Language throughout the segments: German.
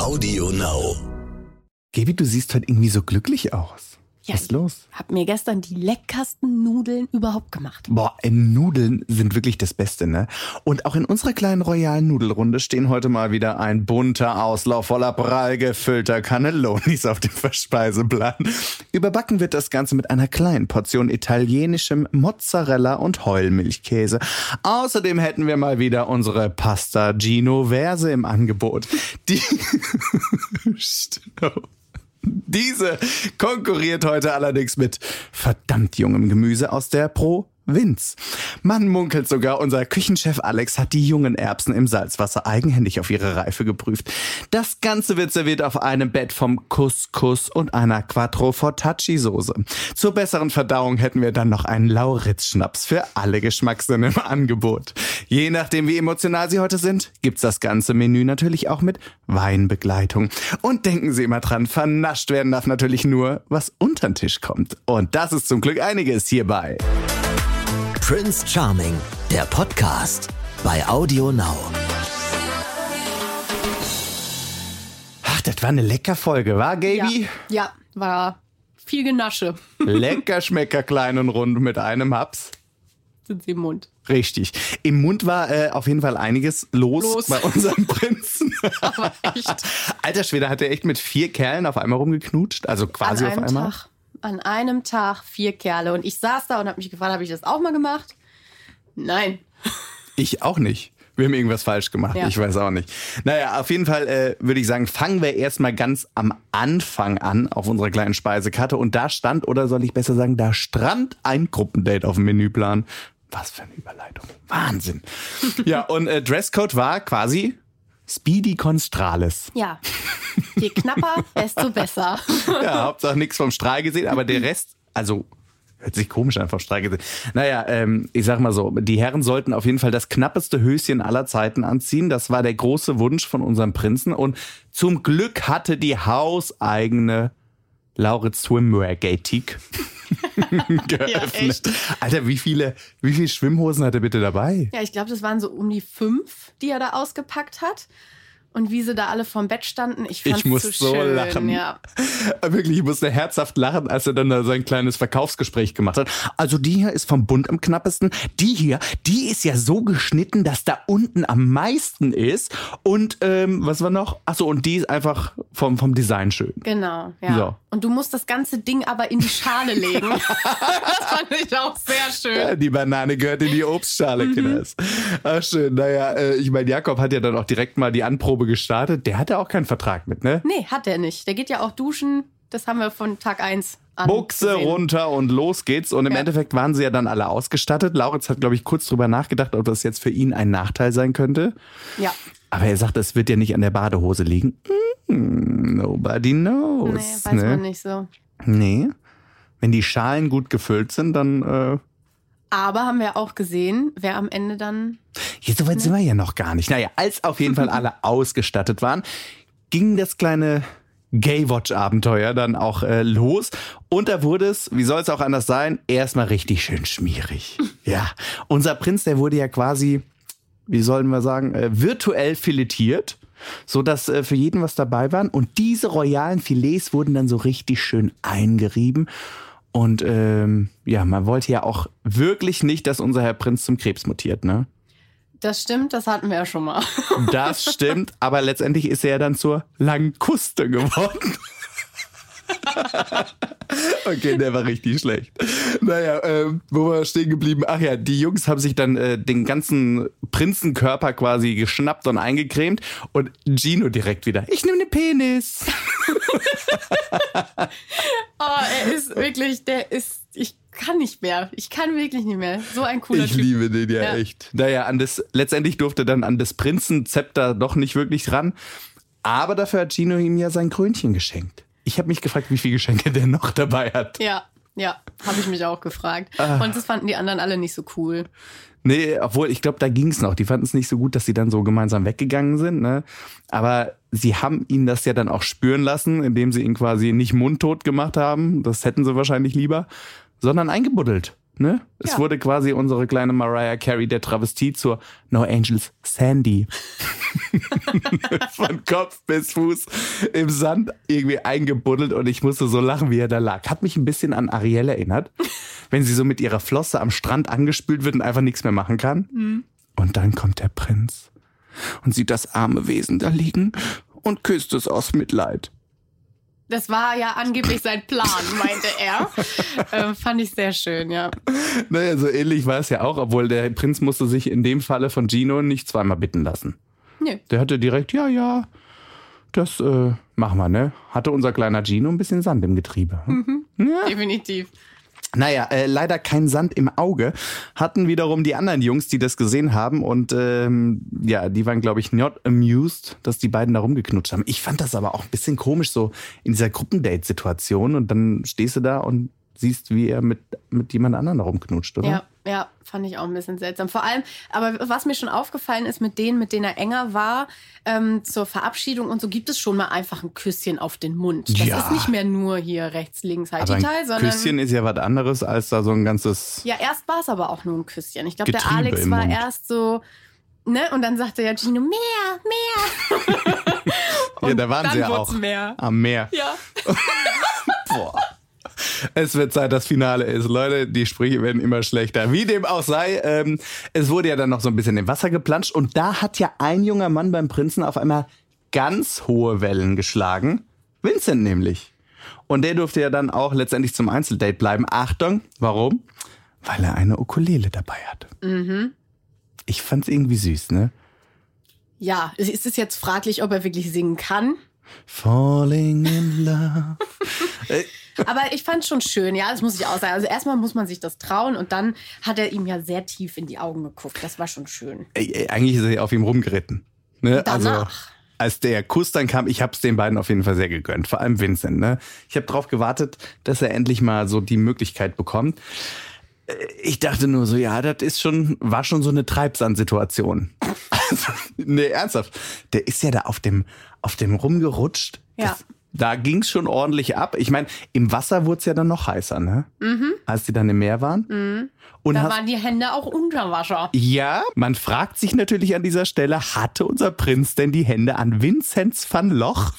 Audio Now. Gaby, du siehst heute irgendwie so glücklich aus. Ja, Was ist los? Ich habe mir gestern die leckersten Nudeln überhaupt gemacht. Boah, Nudeln sind wirklich das Beste, ne? Und auch in unserer kleinen royalen Nudelrunde stehen heute mal wieder ein bunter Auslauf voller prall gefüllter Cannellonis auf dem Verspeiseplan. Überbacken wird das Ganze mit einer kleinen Portion italienischem Mozzarella und Heulmilchkäse. Außerdem hätten wir mal wieder unsere Pasta Genovese im Angebot. Die... Stopp. Diese konkurriert heute allerdings mit verdammt jungem Gemüse aus der Provinz. Man munkelt sogar, unser Küchenchef Alex hat die jungen Erbsen im Salzwasser eigenhändig auf ihre Reife geprüft. Das Ganze wird serviert auf einem Bett vom Couscous und einer Quattro Fortacci Soße. Zur besseren Verdauung hätten wir dann noch einen Lauritz-Schnaps für alle Geschmackssinn im Angebot. Je nachdem, wie emotional Sie heute sind, gibt's das ganze Menü natürlich auch mit Weinbegleitung. Und denken Sie immer dran, vernascht werden darf natürlich nur, was unter den Tisch kommt. Und das ist zum Glück einiges hierbei. Prince Charming, der Podcast bei Audio Now. Ach, das war eine lecker Folge, war, Gaby? Ja, ja, war viel Genasche. Lecker, schmecker, klein und rund mit einem Haps. Sind sie im Mund. Richtig. Im Mund war äh, auf jeden Fall einiges los, Los. bei unserem Prinzen. Aber echt. Alter Schwede, hat er echt mit vier Kerlen auf einmal rumgeknutscht? Also quasi an auf einmal? Tag. An einem Tag vier Kerle. Und ich saß da und habe mich gefragt, habe ich das auch mal gemacht? Nein. Ich auch nicht. Wir haben irgendwas falsch gemacht. Ja. Ich weiß auch nicht. Naja, auf jeden Fall äh, würde ich sagen, fangen wir erstmal ganz am Anfang an auf unserer kleinen Speisekarte. Und da stand, oder soll ich besser sagen, da strand ein Gruppendate auf dem Menüplan. Was für eine Überleitung. Wahnsinn. ja, und äh, Dresscode war quasi Speedy Constralis. Ja. Je knapper, desto besser. Ja, Hauptsache nichts vom Strahl gesehen, aber der Rest, also hört sich komisch an vom Strahl gesehen. Naja, ähm, ich sag mal so, die Herren sollten auf jeden Fall das knappeste Höschen aller Zeiten anziehen. Das war der große Wunsch von unserem Prinzen und zum Glück hatte die hauseigene Lauritz Swimwear Gatique geöffnet. echt. Alter, wie viele, wie viele Schwimmhosen hat er bitte dabei? Ja, ich glaube, das waren so um die fünf, die er da ausgepackt hat. Und wie sie da alle vorm Bett standen, ich fand's Ich muss so, so schön. lachen. Ja. Wirklich, ich musste herzhaft lachen, als er dann da sein kleines Verkaufsgespräch gemacht hat. Also die hier ist vom Bund am knappesten. Die hier, die ist ja so geschnitten, dass da unten am meisten ist. Und ähm, was war noch? Achso, und die ist einfach vom, vom Design schön. Genau, ja. So. Und du musst das ganze Ding aber in die Schale legen. das fand ich auch sehr schön. Ja, die Banane gehört in die Obstschale, Mhm. Kinders. Ach schön, naja, äh, ich meine, Jakob hat ja dann auch direkt mal die Anprobe gestartet. Der hatte auch keinen Vertrag mit, ne? Nee, hat er nicht. Der geht ja auch duschen. Das haben wir von Tag 1 an. Buchse gesehen. runter und los geht's. Und im Ja. Endeffekt waren sie ja dann alle ausgestattet. Lauritz hat, glaube ich, kurz drüber nachgedacht, ob das jetzt für ihn ein Nachteil sein könnte. Ja. Aber er sagt, es wird ja nicht an der Badehose liegen. Hm, nobody knows. Nee, weiß ne? man nicht so. Nee. Wenn die Schalen gut gefüllt sind, dann. Äh, Aber haben wir auch gesehen, wer am Ende dann. hier, so weit sind wir ja noch gar nicht. Naja, als auf jeden Fall alle ausgestattet waren, ging das kleine Gay-Watch-Abenteuer dann auch äh, los. Und da wurde es, wie soll es auch anders sein, erstmal richtig schön schmierig. ja, unser Prinz, der wurde ja quasi, wie sollen wir sagen, äh, virtuell filetiert. So dass äh, für jeden was dabei waren. Und diese royalen Filets wurden dann so richtig schön eingerieben. Und ähm, ja, man wollte ja auch wirklich nicht, dass unser Herr Prinz zum Krebs mutiert, ne? Das stimmt, das hatten wir ja schon mal. Das stimmt, aber letztendlich ist er ja dann zur Languste geworden. okay, der war richtig schlecht. Naja, ähm, wo war stehen geblieben? Ach ja, die Jungs haben sich dann äh, den ganzen Prinzenkörper quasi geschnappt und eingecremt und Gino direkt wieder. Ich nehme den Penis. Oh, er ist wirklich, der ist, ich kann nicht mehr. Ich kann wirklich nicht mehr. So ein cooler Ich Typ. liebe den ja, Ja. echt. Naja, an das, letztendlich durfte dann an das Prinzenzepter doch nicht wirklich ran. Aber dafür hat Gino ihm ja sein Krönchen geschenkt. Ich habe mich gefragt, wie viele Geschenke der noch dabei hat. Ja, ja, habe ich mich auch gefragt. Ah. Und das fanden die anderen alle nicht so cool. Nee, obwohl ich glaube, da ging's noch. Die fanden es nicht so gut, dass sie dann so gemeinsam weggegangen sind. Ne? Aber sie haben ihn das ja dann auch spüren lassen, indem sie ihn quasi nicht mundtot gemacht haben. Das hätten sie wahrscheinlich lieber, sondern eingebuddelt. Ne? Es Ja. wurde quasi unsere kleine Mariah Carey der Travestie zur No Angels Sandy. Von Kopf bis Fuß im Sand irgendwie eingebuddelt und ich musste so lachen, wie er da lag. Hat mich ein bisschen an Ariel erinnert, wenn sie so mit ihrer Flosse am Strand angespült wird und einfach nichts mehr machen kann. Und dann kommt der Prinz und sieht das arme Wesen da liegen und küsst es aus Mitleid. Das war ja angeblich sein Plan, meinte er. äh, fand ich sehr schön, ja. Naja, so ähnlich war es ja auch, obwohl der Prinz musste sich in dem Falle von Gino nicht zweimal bitten lassen. Nö. Der hatte direkt, ja, ja, das äh, machen wir, ne? Hatte unser kleiner Gino ein bisschen Sand im Getriebe. hm? Definitiv. Naja, äh, leider kein Sand im Auge. Hatten wiederum die anderen Jungs, die das gesehen haben. Und ähm, ja, die waren, glaube ich, not amused, dass die beiden da rumgeknutscht haben. Ich fand das aber auch ein bisschen komisch, so in dieser Gruppendate-Situation. Und dann stehst du da und siehst, wie er mit, mit jemand anderem da rumknutscht, oder? Ja, ja, fand ich auch ein bisschen seltsam. Vor allem, aber was mir schon aufgefallen ist, mit denen, mit denen er enger war, ähm, zur Verabschiedung und so gibt es schon mal einfach ein Küsschen auf den Mund. Das Ja. ist nicht mehr nur hier rechts, links, halt Aber die ein Teil, sondern. Küsschen ist ja was anderes als da so ein ganzes. Ja, erst war es aber auch nur ein Küsschen. Ich glaube, der Alex war Mund. erst so, ne? Und dann sagte ja Gino, mehr, mehr. ja, da waren sie ja auch mehr. am Meer. Ja. Es wird Zeit, das Finale ist. Leute, die Sprüche werden immer schlechter. Wie dem auch sei, ähm, es wurde ja dann noch so ein bisschen im Wasser geplanscht und da hat ja ein junger Mann beim Prinzen auf einmal ganz hohe Wellen geschlagen. Vincent nämlich. Und der durfte ja dann auch letztendlich zum Einzeldate bleiben. Achtung, warum? Weil er eine Ukulele dabei hatte. Ich fand's irgendwie süß, ne? Ja, es ist jetzt fraglich, ob er wirklich singen kann. Falling in love. Aber ich fand schon schön, ja, das muss ich auch sagen. Also erstmal muss man sich das trauen und dann hat er ihm ja sehr tief in die Augen geguckt. Das war schon schön. Ey, ey, eigentlich ist er ja auf ihm rumgeritten. Ne? Also, Danach. als der Kuss dann kam, ich hab's den beiden auf jeden Fall sehr gegönnt. Vor allem Vincent. Ne? Ich habe darauf gewartet, dass er endlich mal so die Möglichkeit bekommt. Äh, Ich dachte nur so, ja, das ist schon, war schon so eine Treibsandsituation. Also, nee, ernsthaft. Der ist ja da auf dem, auf dem rumgerutscht. Ja. Das, da ging's schon ordentlich ab. Ich meine, im Wasser wurd's ja dann noch heißer, ne? Als die dann im Meer waren. Und Da hast, waren die Hände auch unter Wasser. ja, man fragt sich natürlich an dieser Stelle, hatte unser Prinz denn die Hände an Vinzenz van Loch?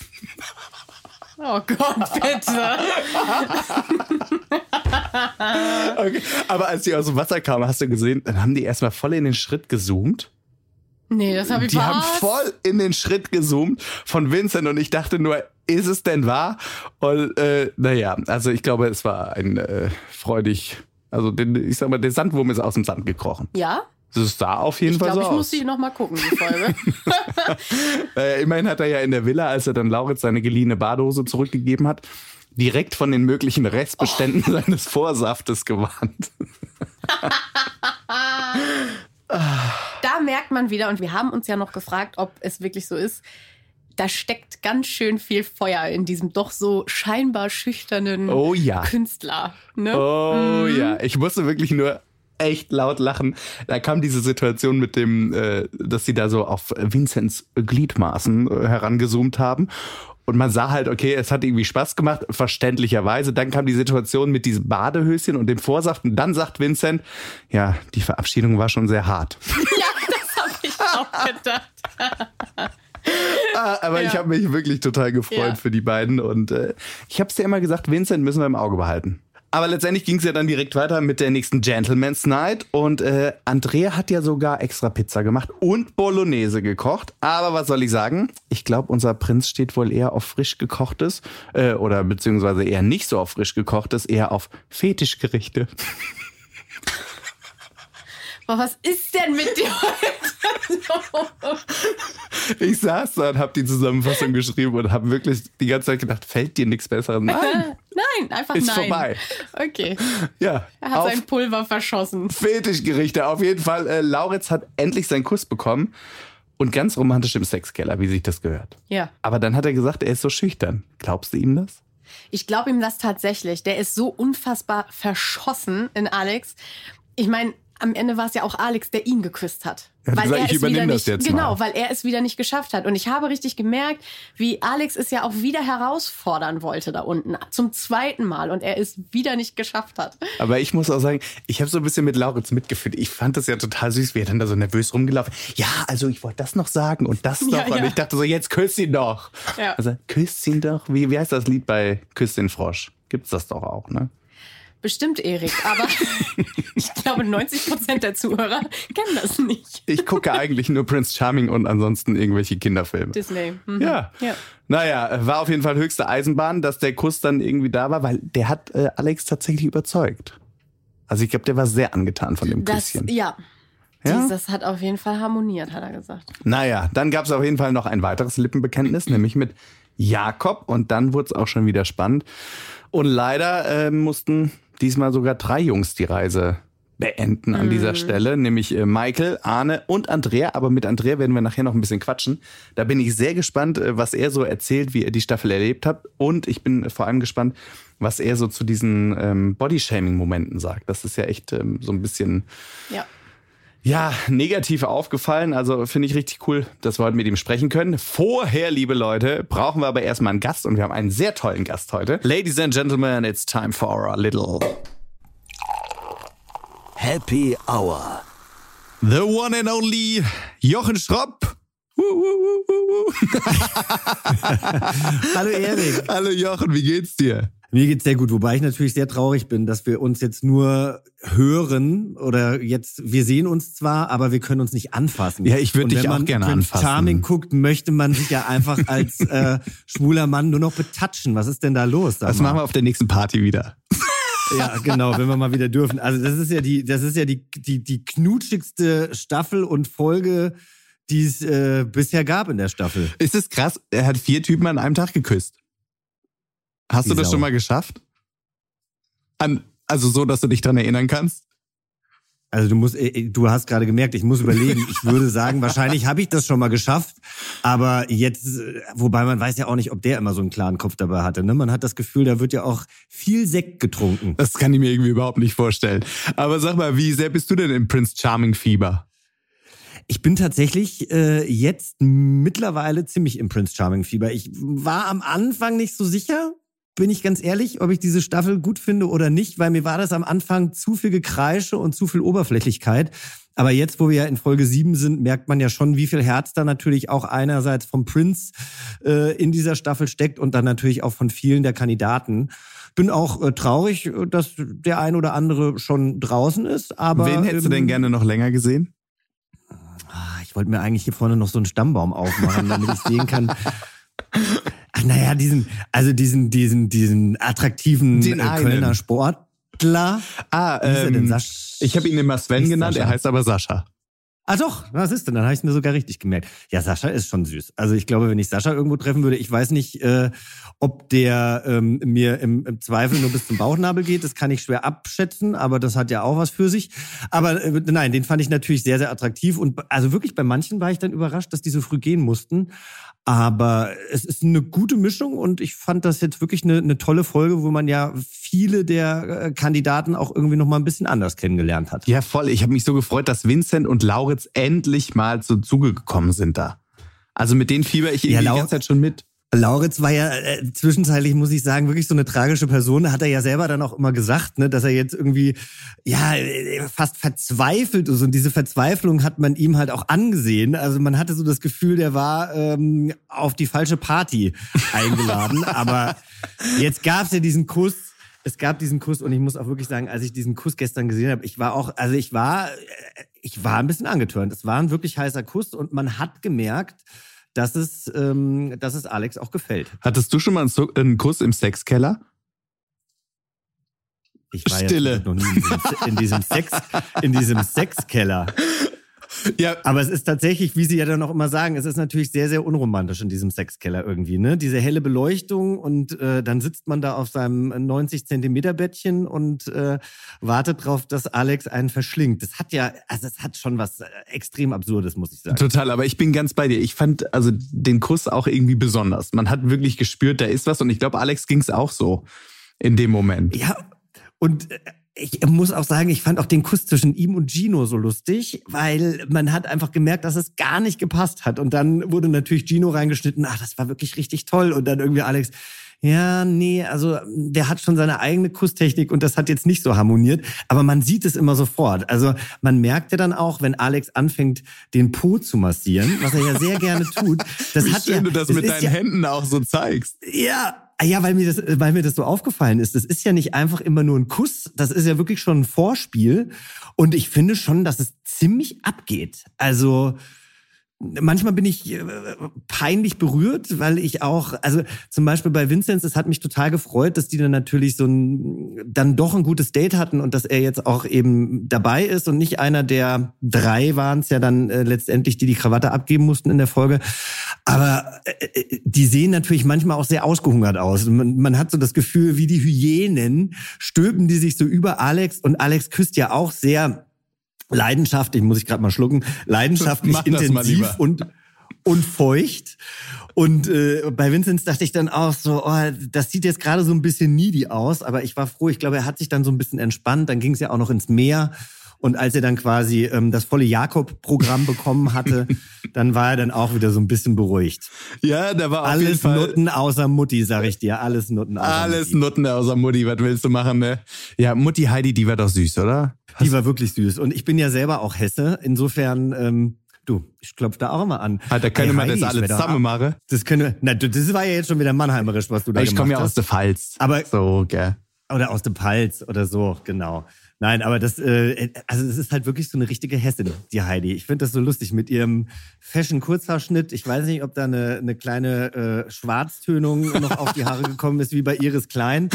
Oh Gott, bitte. Okay. Aber als die aus dem Wasser kamen, hast du gesehen, dann haben die erstmal voll in den Schritt gezoomt. Nee, das habe ich Die was? haben voll in den Schritt gezoomt von Vincent und ich dachte nur, ist es denn wahr? Und äh, naja, also ich glaube, es war ein äh, freudig, also den, ich sag mal, der Sandwurm ist aus dem Sand gekrochen. Ja? Das sah auf jeden Ich Fall glaube, so ich aus. muss die noch mal gucken, die Folge. Äh, immerhin hat er ja in der Villa, als er dann Lauritz seine geliehene Badehose zurückgegeben hat, direkt von den möglichen Restbeständen Oh. seines Vorsaftes gewarnt. da merkt man wieder, und wir haben uns ja noch gefragt, ob es wirklich so ist, da steckt ganz schön viel Feuer in diesem doch so scheinbar schüchternen Oh ja. Künstler. Ne? Oh ja, ich musste wirklich nur echt laut lachen. Da kam diese Situation mit dem, äh, dass sie da so auf Vinzenz Gliedmaßen äh, herangezoomt haben. Und man sah halt, okay, es hat irgendwie Spaß gemacht, verständlicherweise. Dann kam die Situation mit diesem Badehöschen und dem Vorsaft. Und dann sagt Vincent, ja, die Verabschiedung war schon sehr hart. Ja, das habe ich auch gedacht. Ah, aber ich Ja. habe mich wirklich total gefreut Ja. für die beiden. Und äh, ich habe es dir immer gesagt, Vincent müssen wir im Auge behalten. Aber letztendlich ging es ja dann direkt weiter mit der nächsten Gentleman's Night. Und äh, Andrea hat ja sogar extra Pizza gemacht und Bolognese gekocht. Aber was soll ich sagen? Ich glaube, unser Prinz steht wohl eher auf frisch gekochtes. Äh, oder beziehungsweise eher nicht so auf frisch gekochtes, eher auf Fetischgerichte. Was ist denn mit dir heute? Ich saß da und habe die Zusammenfassung geschrieben und habe wirklich die ganze Zeit gedacht, fällt dir nichts Besseres? Nein, Nein, einfach ist nein. vorbei. Okay. Ja, Er hat sein Pulver verschossen. Fetischgerichte. Auf jeden Fall, äh, Lauritz hat endlich seinen Kuss bekommen und ganz romantisch im Sexkeller, wie sich das gehört. Ja. Aber dann hat er gesagt, er ist so schüchtern. Glaubst du ihm das? Ich glaube ihm das tatsächlich. Der ist so unfassbar verschossen in Alex. Ich meine, am Ende war es ja auch Alex, der ihn geküsst hat. Ja, weil sag, er ich es übernehme das nicht, jetzt genau, mal. weil er es wieder nicht geschafft hat. Und ich habe richtig gemerkt, wie Alex es ja auch wieder herausfordern wollte da unten. Zum zweiten Mal. Und er es wieder nicht geschafft hat. Aber ich muss auch sagen, ich habe so ein bisschen mit Lauritz mitgefühlt. Ich fand das ja total süß, wie er dann da so nervös rumgelaufen. Ja, also ich wollte das noch sagen und das noch. Ja, und ja. ich dachte so, jetzt küsst ihn doch. Also küsst ihn doch. Wie, wie heißt das Lied bei Küsst den Frosch? Gibt's das doch auch, ne? Bestimmt, Erik. Aber ich glaube, 90 Prozent der Zuhörer kennen das nicht. Ich gucke eigentlich nur Prince Charming und ansonsten irgendwelche Kinderfilme. Disney. Mhm. Ja. ja. Naja, war auf jeden Fall höchste Eisenbahn, dass der Kuss dann irgendwie da war, weil der hat äh, Alex tatsächlich überzeugt. Also ich glaube, der war sehr angetan von dem Das, Küsschen. ja. Ja? Das hat auf jeden Fall harmoniert, hat er gesagt. Naja, dann gab es auf jeden Fall noch ein weiteres Lippenbekenntnis, nämlich mit Jakob. Und dann wurde es auch schon wieder spannend. Und leider äh, mussten diesmal sogar drei Jungs die Reise beenden an dieser Stelle, nämlich äh, Michael, Arne und Andrea. Aber mit Andrea werden wir nachher noch ein bisschen quatschen. Da bin ich sehr gespannt, äh, was er so erzählt, wie er die Staffel erlebt hat. Und ich bin vor allem gespannt, was er so zu diesen ähm, Bodyshaming-Momenten sagt. Das ist ja echt ähm, so ein bisschen Ja. Ja, negativ aufgefallen. Also finde ich richtig cool, dass wir heute mit ihm sprechen können. Vorher, liebe Leute, brauchen wir aber erstmal einen Gast und wir haben einen sehr tollen Gast heute. Ladies and Gentlemen, it's time for our little Happy Hour. The one and only Jochen Schropp. Hallo Erik. Hallo Jochen, wie geht's dir? Mir geht's sehr gut, wobei ich natürlich sehr traurig bin, dass wir uns jetzt nur hören oder jetzt, wir sehen uns zwar, aber wir können uns nicht anfassen. Ja, ich würd Und dich wenn auch man gerne anfassen. Charming guckt, möchte man sich ja einfach als äh, schwuler Mann nur noch betatschen. Was ist denn da los? Das machen wir auf der nächsten Party wieder. Ja, genau, wenn wir mal wieder dürfen. Also das ist ja die, das ist ja die, die, die knutschigste Staffel und Folge, die es äh, bisher gab in der Staffel. Ist es krass? Er hat vier Typen an einem Tag geküsst. Hast du das Sau. schon mal geschafft? An, also so, dass du dich dran erinnern kannst? Also du musst, äh, du hast gerade gemerkt, ich muss überlegen. Ich würde sagen, wahrscheinlich habe ich das schon mal geschafft, aber jetzt, äh, wobei man weiß ja auch nicht, ob der immer so einen klaren Kopf dabei hatte. Ne? Man hat das Gefühl, da wird ja auch viel Sekt getrunken. Das kann ich mir irgendwie überhaupt nicht vorstellen. Aber sag mal, wie sehr bist du denn im Prince Charming Fieber? Ich bin tatsächlich äh, jetzt mittlerweile ziemlich im Prince Charming Fieber. Ich war am Anfang nicht so sicher, bin ich ganz ehrlich, ob ich diese Staffel gut finde oder nicht, weil mir war das am Anfang zu viel Gekreische und zu viel Oberflächlichkeit. Aber jetzt, wo wir ja in Folge 7 sind, merkt man ja schon, wie viel Herz da natürlich auch einerseits vom Prince äh, in dieser Staffel steckt und dann natürlich auch von vielen der Kandidaten. Bin auch äh, traurig, dass der ein oder andere schon draußen ist, aber Wen hättest du denn ähm, gerne noch länger gesehen? Ah, Ich wollte mir eigentlich hier vorne noch so einen Stammbaum aufmachen, damit ich sehen kann. Ach, naja, diesen, also diesen, diesen, diesen attraktiven Den äh. Kölner Sportler. Ah, Wie ist er denn? ähm, ich habe ihn immer Sven genannt, er Sascha. heißt aber Sascha. Ah doch, was ist denn? Dann habe ich es mir sogar richtig gemerkt. Ja, Sascha ist schon süß. Also ich glaube, wenn ich Sascha irgendwo treffen würde, ich weiß nicht, äh, ob der ähm, mir im, im Zweifel nur bis zum Bauchnabel geht. Das kann ich schwer abschätzen, aber das hat ja auch was für sich. Aber äh, nein, den fand ich natürlich sehr, sehr attraktiv. Und also wirklich bei manchen war ich dann überrascht, dass die so früh gehen mussten. Aber es ist eine gute Mischung und ich fand das jetzt wirklich eine, eine tolle Folge, wo man ja viele der äh, Kandidaten auch irgendwie noch mal ein bisschen anders kennengelernt hat. Ja, voll. Ich habe mich so gefreut, dass Vincent und Lauritz endlich mal zum Zuge gekommen sind da. Also mit denen fieber ich Ja, die ganze Zeit schon mit. Lauritz war ja äh, zwischenzeitlich, muss ich sagen, wirklich so eine tragische Person. Hat er ja selber dann auch immer gesagt, ne, dass er jetzt irgendwie ja äh, fast verzweifelt ist. Und diese Verzweiflung hat man ihm halt auch angesehen. Also man hatte so das Gefühl, der war ähm, auf die falsche Party eingeladen. Aber jetzt gab es ja diesen Kuss. Es gab diesen Kuss und ich muss auch wirklich sagen, als ich diesen Kuss gestern gesehen habe, ich war auch, also ich war, äh, ich war ein bisschen angetörnt. Es war ein wirklich heißer Kuss und man hat gemerkt, dass es, ähm, dass es Alex auch gefällt. Hattest du schon mal einen, Su- einen Kuss im Sexkeller? Ich war Stille. noch nie in diesem Sex, in diesem Sexkeller. Ja, Aber es ist tatsächlich, wie Sie ja dann auch immer sagen, es ist natürlich sehr, sehr unromantisch in diesem Sexkeller irgendwie, ne? Diese helle Beleuchtung und äh, dann sitzt man da auf seinem 90 Zentimeter Bettchen und äh, wartet drauf, dass Alex einen verschlingt. Das hat ja, also es hat schon was äh, extrem Absurdes, muss ich sagen. Total, aber ich bin ganz bei dir. Ich fand also den Kuss auch irgendwie besonders. Man hat wirklich gespürt, da ist was und ich glaube, Alex ging es auch so in dem Moment. Ja, und äh, ich muss auch sagen, ich fand auch den Kuss zwischen ihm und Gino so lustig, weil man hat einfach gemerkt, dass es gar nicht gepasst hat. Und dann wurde natürlich Gino reingeschnitten, ach, das war wirklich richtig toll. Und dann irgendwie Alex, ja, nee, also der hat schon seine eigene Kusstechnik und das hat jetzt nicht so harmoniert. Aber man sieht es immer sofort. Also man merkt ja dann auch, wenn Alex anfängt, den Po zu massieren, was er ja sehr gerne tut. Das Wie hat schön ja, du das, das mit deinen ja, Händen auch so zeigst. Ja, Ah ja, weil mir das, weil mir das so aufgefallen ist. Das ist ja nicht einfach immer nur ein Kuss. Das ist ja wirklich schon ein Vorspiel. Und ich finde schon, dass es ziemlich abgeht. Also, manchmal bin ich äh, peinlich berührt, weil ich auch, also zum Beispiel bei Vinzenz, es hat mich total gefreut, dass die dann natürlich so ein, dann doch ein gutes Date hatten und dass er jetzt auch eben dabei ist und nicht einer der drei waren es ja dann äh, letztendlich, die die Krawatte abgeben mussten in der Folge. Aber äh, äh, die sehen natürlich manchmal auch sehr ausgehungert aus. Man, man hat so das Gefühl, wie die Hyänen stülpen die sich so über Alex und Alex küsst ja auch sehr leidenschaftlich, muss ich gerade mal schlucken, leidenschaftlich intensiv und und feucht. Und äh, bei Vinzenz dachte ich dann auch so, oh, das sieht jetzt gerade so ein bisschen needy aus, aber ich war froh. Ich glaube, er hat sich dann so ein bisschen entspannt. Dann ging es ja auch noch ins Meer. Und als er dann quasi ähm, das volle Jakob-Programm bekommen hatte, dann war er dann auch wieder so ein bisschen beruhigt. Ja, da war auf alles jeden Fall Nutten außer Mutti, sag ich dir. Alles Nutten außer Alles Mutti. Nutten außer Mutti. Was willst du machen, ne? Ja, Mutti Heidi, die war doch süß, oder? Die war wirklich süß. Und ich bin ja selber auch Hesse. Insofern, ähm, du, ich klopfe da auch immer an. Da können wir das alles zusammen machen. Das können na, das war ja jetzt schon wieder mannheimerisch, was du da ich gemacht hast. Ich komme ja aus der Pfalz. Aber, so, gell. Oder aus der Pfalz oder so, genau. Nein, aber das, äh, also es ist halt wirklich so eine richtige Hessin, die Heidi. Ich finde das so lustig mit ihrem Fashion-Kurzhaarschnitt. Ich weiß nicht, ob da eine, eine kleine äh, Schwarztönung noch auf die Haare gekommen ist, wie bei Iris Klein.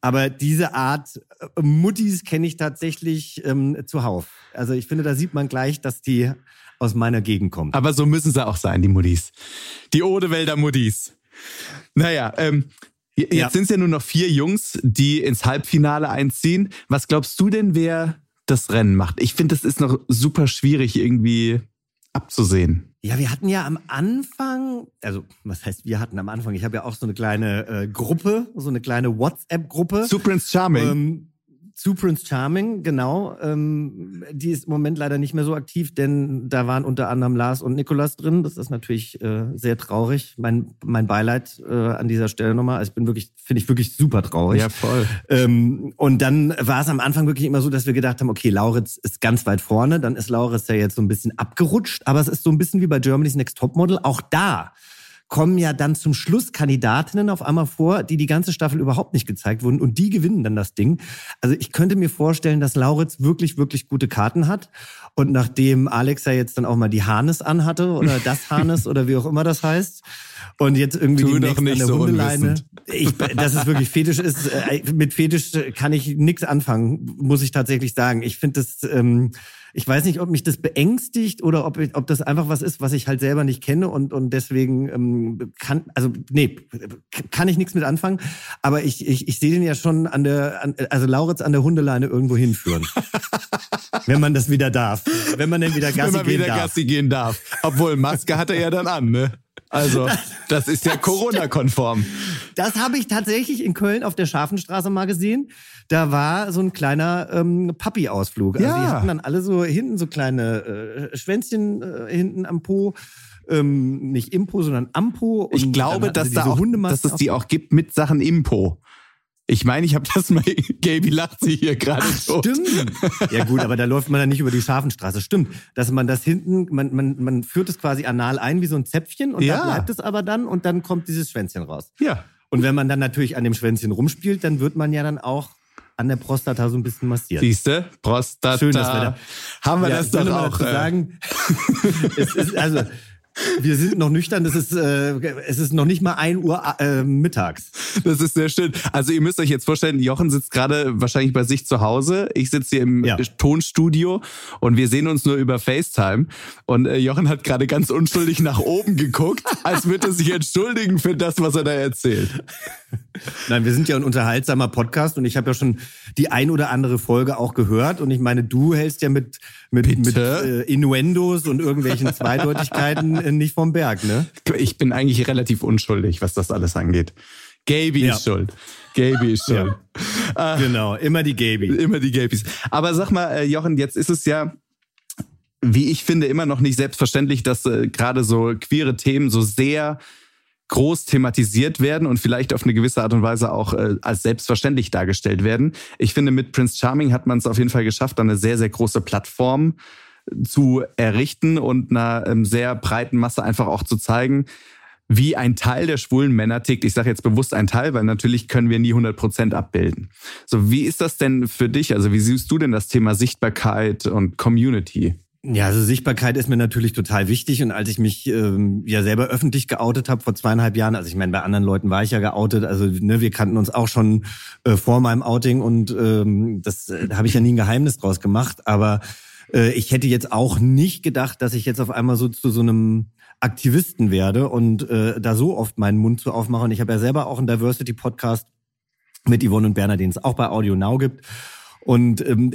Aber diese Art äh, Muttis kenne ich tatsächlich ähm, zuhauf. Also ich finde, da sieht man gleich, dass die aus meiner Gegend kommt. Aber so müssen sie auch sein, die Muttis. Die Odewälder Muttis. Naja, ähm, Jetzt ja. sind es ja nur noch vier Jungs, die ins Halbfinale einziehen. Was glaubst du denn, wer das Rennen macht? Ich finde, das ist noch super schwierig irgendwie abzusehen. Ja, wir hatten ja am Anfang, also was heißt wir hatten am Anfang? Ich habe ja auch so eine kleine äh, Gruppe, so eine kleine WhatsApp-Gruppe. Prince Charming. Ähm, zu Prince Charming, genau. Ähm, die ist im Moment leider nicht mehr so aktiv, denn da waren unter anderem Lars und Nikolas drin. Das ist natürlich äh, sehr traurig. Mein, mein Beileid äh, an dieser Stelle nochmal. Also ich bin wirklich, finde ich wirklich super traurig. Ja, voll. Ähm, und dann war es am Anfang wirklich immer so, dass wir gedacht haben, okay, Lauritz ist ganz weit vorne. Dann ist Lauritz ja jetzt so ein bisschen abgerutscht. Aber es ist so ein bisschen wie bei Germany's Next Topmodel. Auch da kommen ja dann zum Schluss Kandidatinnen auf einmal vor, die die ganze Staffel überhaupt nicht gezeigt wurden und die gewinnen dann das Ding. Also ich könnte mir vorstellen, dass Lauritz wirklich, wirklich gute Karten hat und nachdem Alex ja jetzt dann auch mal die Harnes anhatte oder das Harnes oder wie auch immer das heißt und jetzt irgendwie tu die doch nicht an der so Hundeleine. Ich, dass es wirklich Fetisch ist, äh, mit Fetisch kann ich nichts anfangen, muss ich tatsächlich sagen. Ich finde das... Ähm, ich weiß nicht, ob mich das beängstigt oder ob, ob das einfach was ist, was ich halt selber nicht kenne und, und deswegen ähm, kann, also nee, kann ich nichts mit anfangen. Aber ich, ich, ich sehe den ja schon an der, an, also Lauritz an der Hundeleine irgendwo hinführen. wenn man das wieder darf. Wenn man denn wieder Gassi wenn man gehen wieder darf. Gassi gehen darf. Obwohl, Maske hat er ja dann an, ne? Also, das ist ja Corona-konform. Das habe ich tatsächlich in Köln auf der Scharfenstraße mal gesehen. Da war so ein kleiner ähm, Papi-Ausflug. Also ja. die hatten dann alle so hinten so kleine äh, Schwänzchen äh, hinten am Po. Ähm, nicht im Po, sondern am Po. Und ich glaube, dass, da auch, dass es die auch gibt mit Sachen im Po. Ich meine, ich habe das mal, Gaby lacht sie hier gerade tot. Stimmt. Ja gut, aber da läuft man dann nicht über die Scharfenstraße. Stimmt, dass man das hinten, man, man, man führt es quasi anal ein wie so ein Zäpfchen und ja. da bleibt es aber dann und dann kommt dieses Schwänzchen raus. Ja. Und wenn man dann natürlich an dem Schwänzchen rumspielt, dann wird man ja dann auch an der Prostata so ein bisschen massiert. Siehste, Prostata. Schön, dass wir da haben wir ja, das doch auch. Äh. Sagen, es ist, also wir sind noch nüchtern, es ist, äh, es ist noch nicht mal ein Uhr äh, mittags. Das ist sehr schön. Also ihr müsst euch jetzt vorstellen, Jochen sitzt gerade wahrscheinlich bei sich zu Hause. Ich sitze hier im ja. Tonstudio und wir sehen uns nur über FaceTime. Und äh, Jochen hat gerade ganz unschuldig nach oben geguckt, als würde er sich entschuldigen für das, was er da erzählt. Nein, wir sind ja ein unterhaltsamer Podcast und ich habe ja schon die ein oder andere Folge auch gehört. Und ich meine, du hältst ja mit, mit, mit äh, Innuendos und irgendwelchen Zweideutigkeiten äh, nicht vom Berg, ne? Ich bin eigentlich relativ unschuldig, was das alles angeht. Gaby Ja. ist schuld. Gaby ist schuld. Ja. Genau, immer die Gaby. Immer die Gabys. Aber sag mal, äh, Jochen, jetzt ist es ja, wie ich finde, immer noch nicht selbstverständlich, dass äh, gerade so queere Themen so sehr groß thematisiert werden und vielleicht auf eine gewisse Art und Weise auch äh, als selbstverständlich dargestellt werden. Ich finde, mit Prince Charming hat man es auf jeden Fall geschafft, eine sehr, sehr große Plattform zu errichten und einer ähm, sehr breiten Masse einfach auch zu zeigen, wie ein Teil der schwulen Männer tickt. Ich sage jetzt bewusst ein Teil, weil natürlich können wir nie 100 Prozent abbilden. So, wie ist das denn für dich? Also wie siehst du denn das Thema Sichtbarkeit und Community? Ja, also Sichtbarkeit ist mir natürlich total wichtig. Und als ich mich ähm, ja selber öffentlich geoutet habe vor zweieinhalb Jahren, also ich meine, bei anderen Leuten war ich ja geoutet, also ne, wir kannten uns auch schon äh, vor meinem Outing und ähm, das äh, habe ich ja nie ein Geheimnis draus gemacht. Aber äh, ich hätte jetzt auch nicht gedacht, dass ich jetzt auf einmal so zu so einem Aktivisten werde und äh, da so oft meinen Mund zu aufmache. Und ich habe ja selber auch einen Diversity-Podcast mit Yvonne und Berner, den es auch bei Audio Now gibt. Und ähm,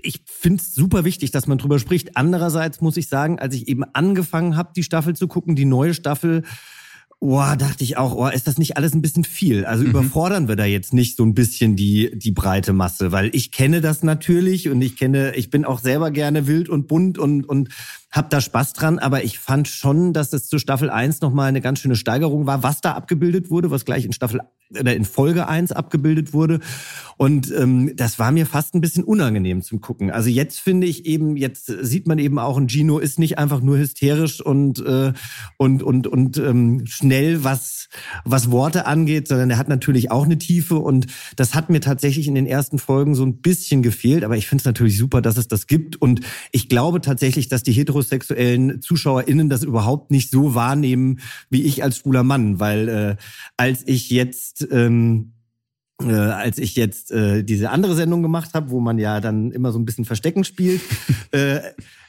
ich finde es super wichtig, dass man drüber spricht. Andererseits muss ich sagen, als ich eben angefangen habe, die Staffel zu gucken, die neue Staffel, Boah, dachte ich auch, oh, ist das nicht alles ein bisschen viel? Also Mhm. überfordern wir da jetzt nicht so ein bisschen die, die breite Masse? Weil ich kenne das natürlich und ich kenne, ich bin auch selber gerne wild und bunt und, und hab da Spaß dran, aber ich fand schon, dass es zu Staffel 1 nochmal eine ganz schöne Steigerung war, was da abgebildet wurde, was gleich in Staffel oder in Folge 1 abgebildet wurde. Und ähm, das war mir fast ein bisschen unangenehm zum Gucken. Also jetzt finde ich eben, jetzt sieht man eben auch, ein Gino ist nicht einfach nur hysterisch und, äh, und, und, und ähm, schnell, was, was Worte angeht, sondern er hat natürlich auch eine Tiefe und das hat mir tatsächlich in den ersten Folgen so ein bisschen gefehlt, aber ich finde es natürlich super, dass es das gibt und ich glaube tatsächlich, dass die heterosexuellen ZuschauerInnen das überhaupt nicht so wahrnehmen, wie ich als schwuler Mann, weil äh, als ich jetzt ähm, äh, als ich jetzt äh, diese andere Sendung gemacht habe, wo man ja dann immer so ein bisschen Verstecken spielt, äh,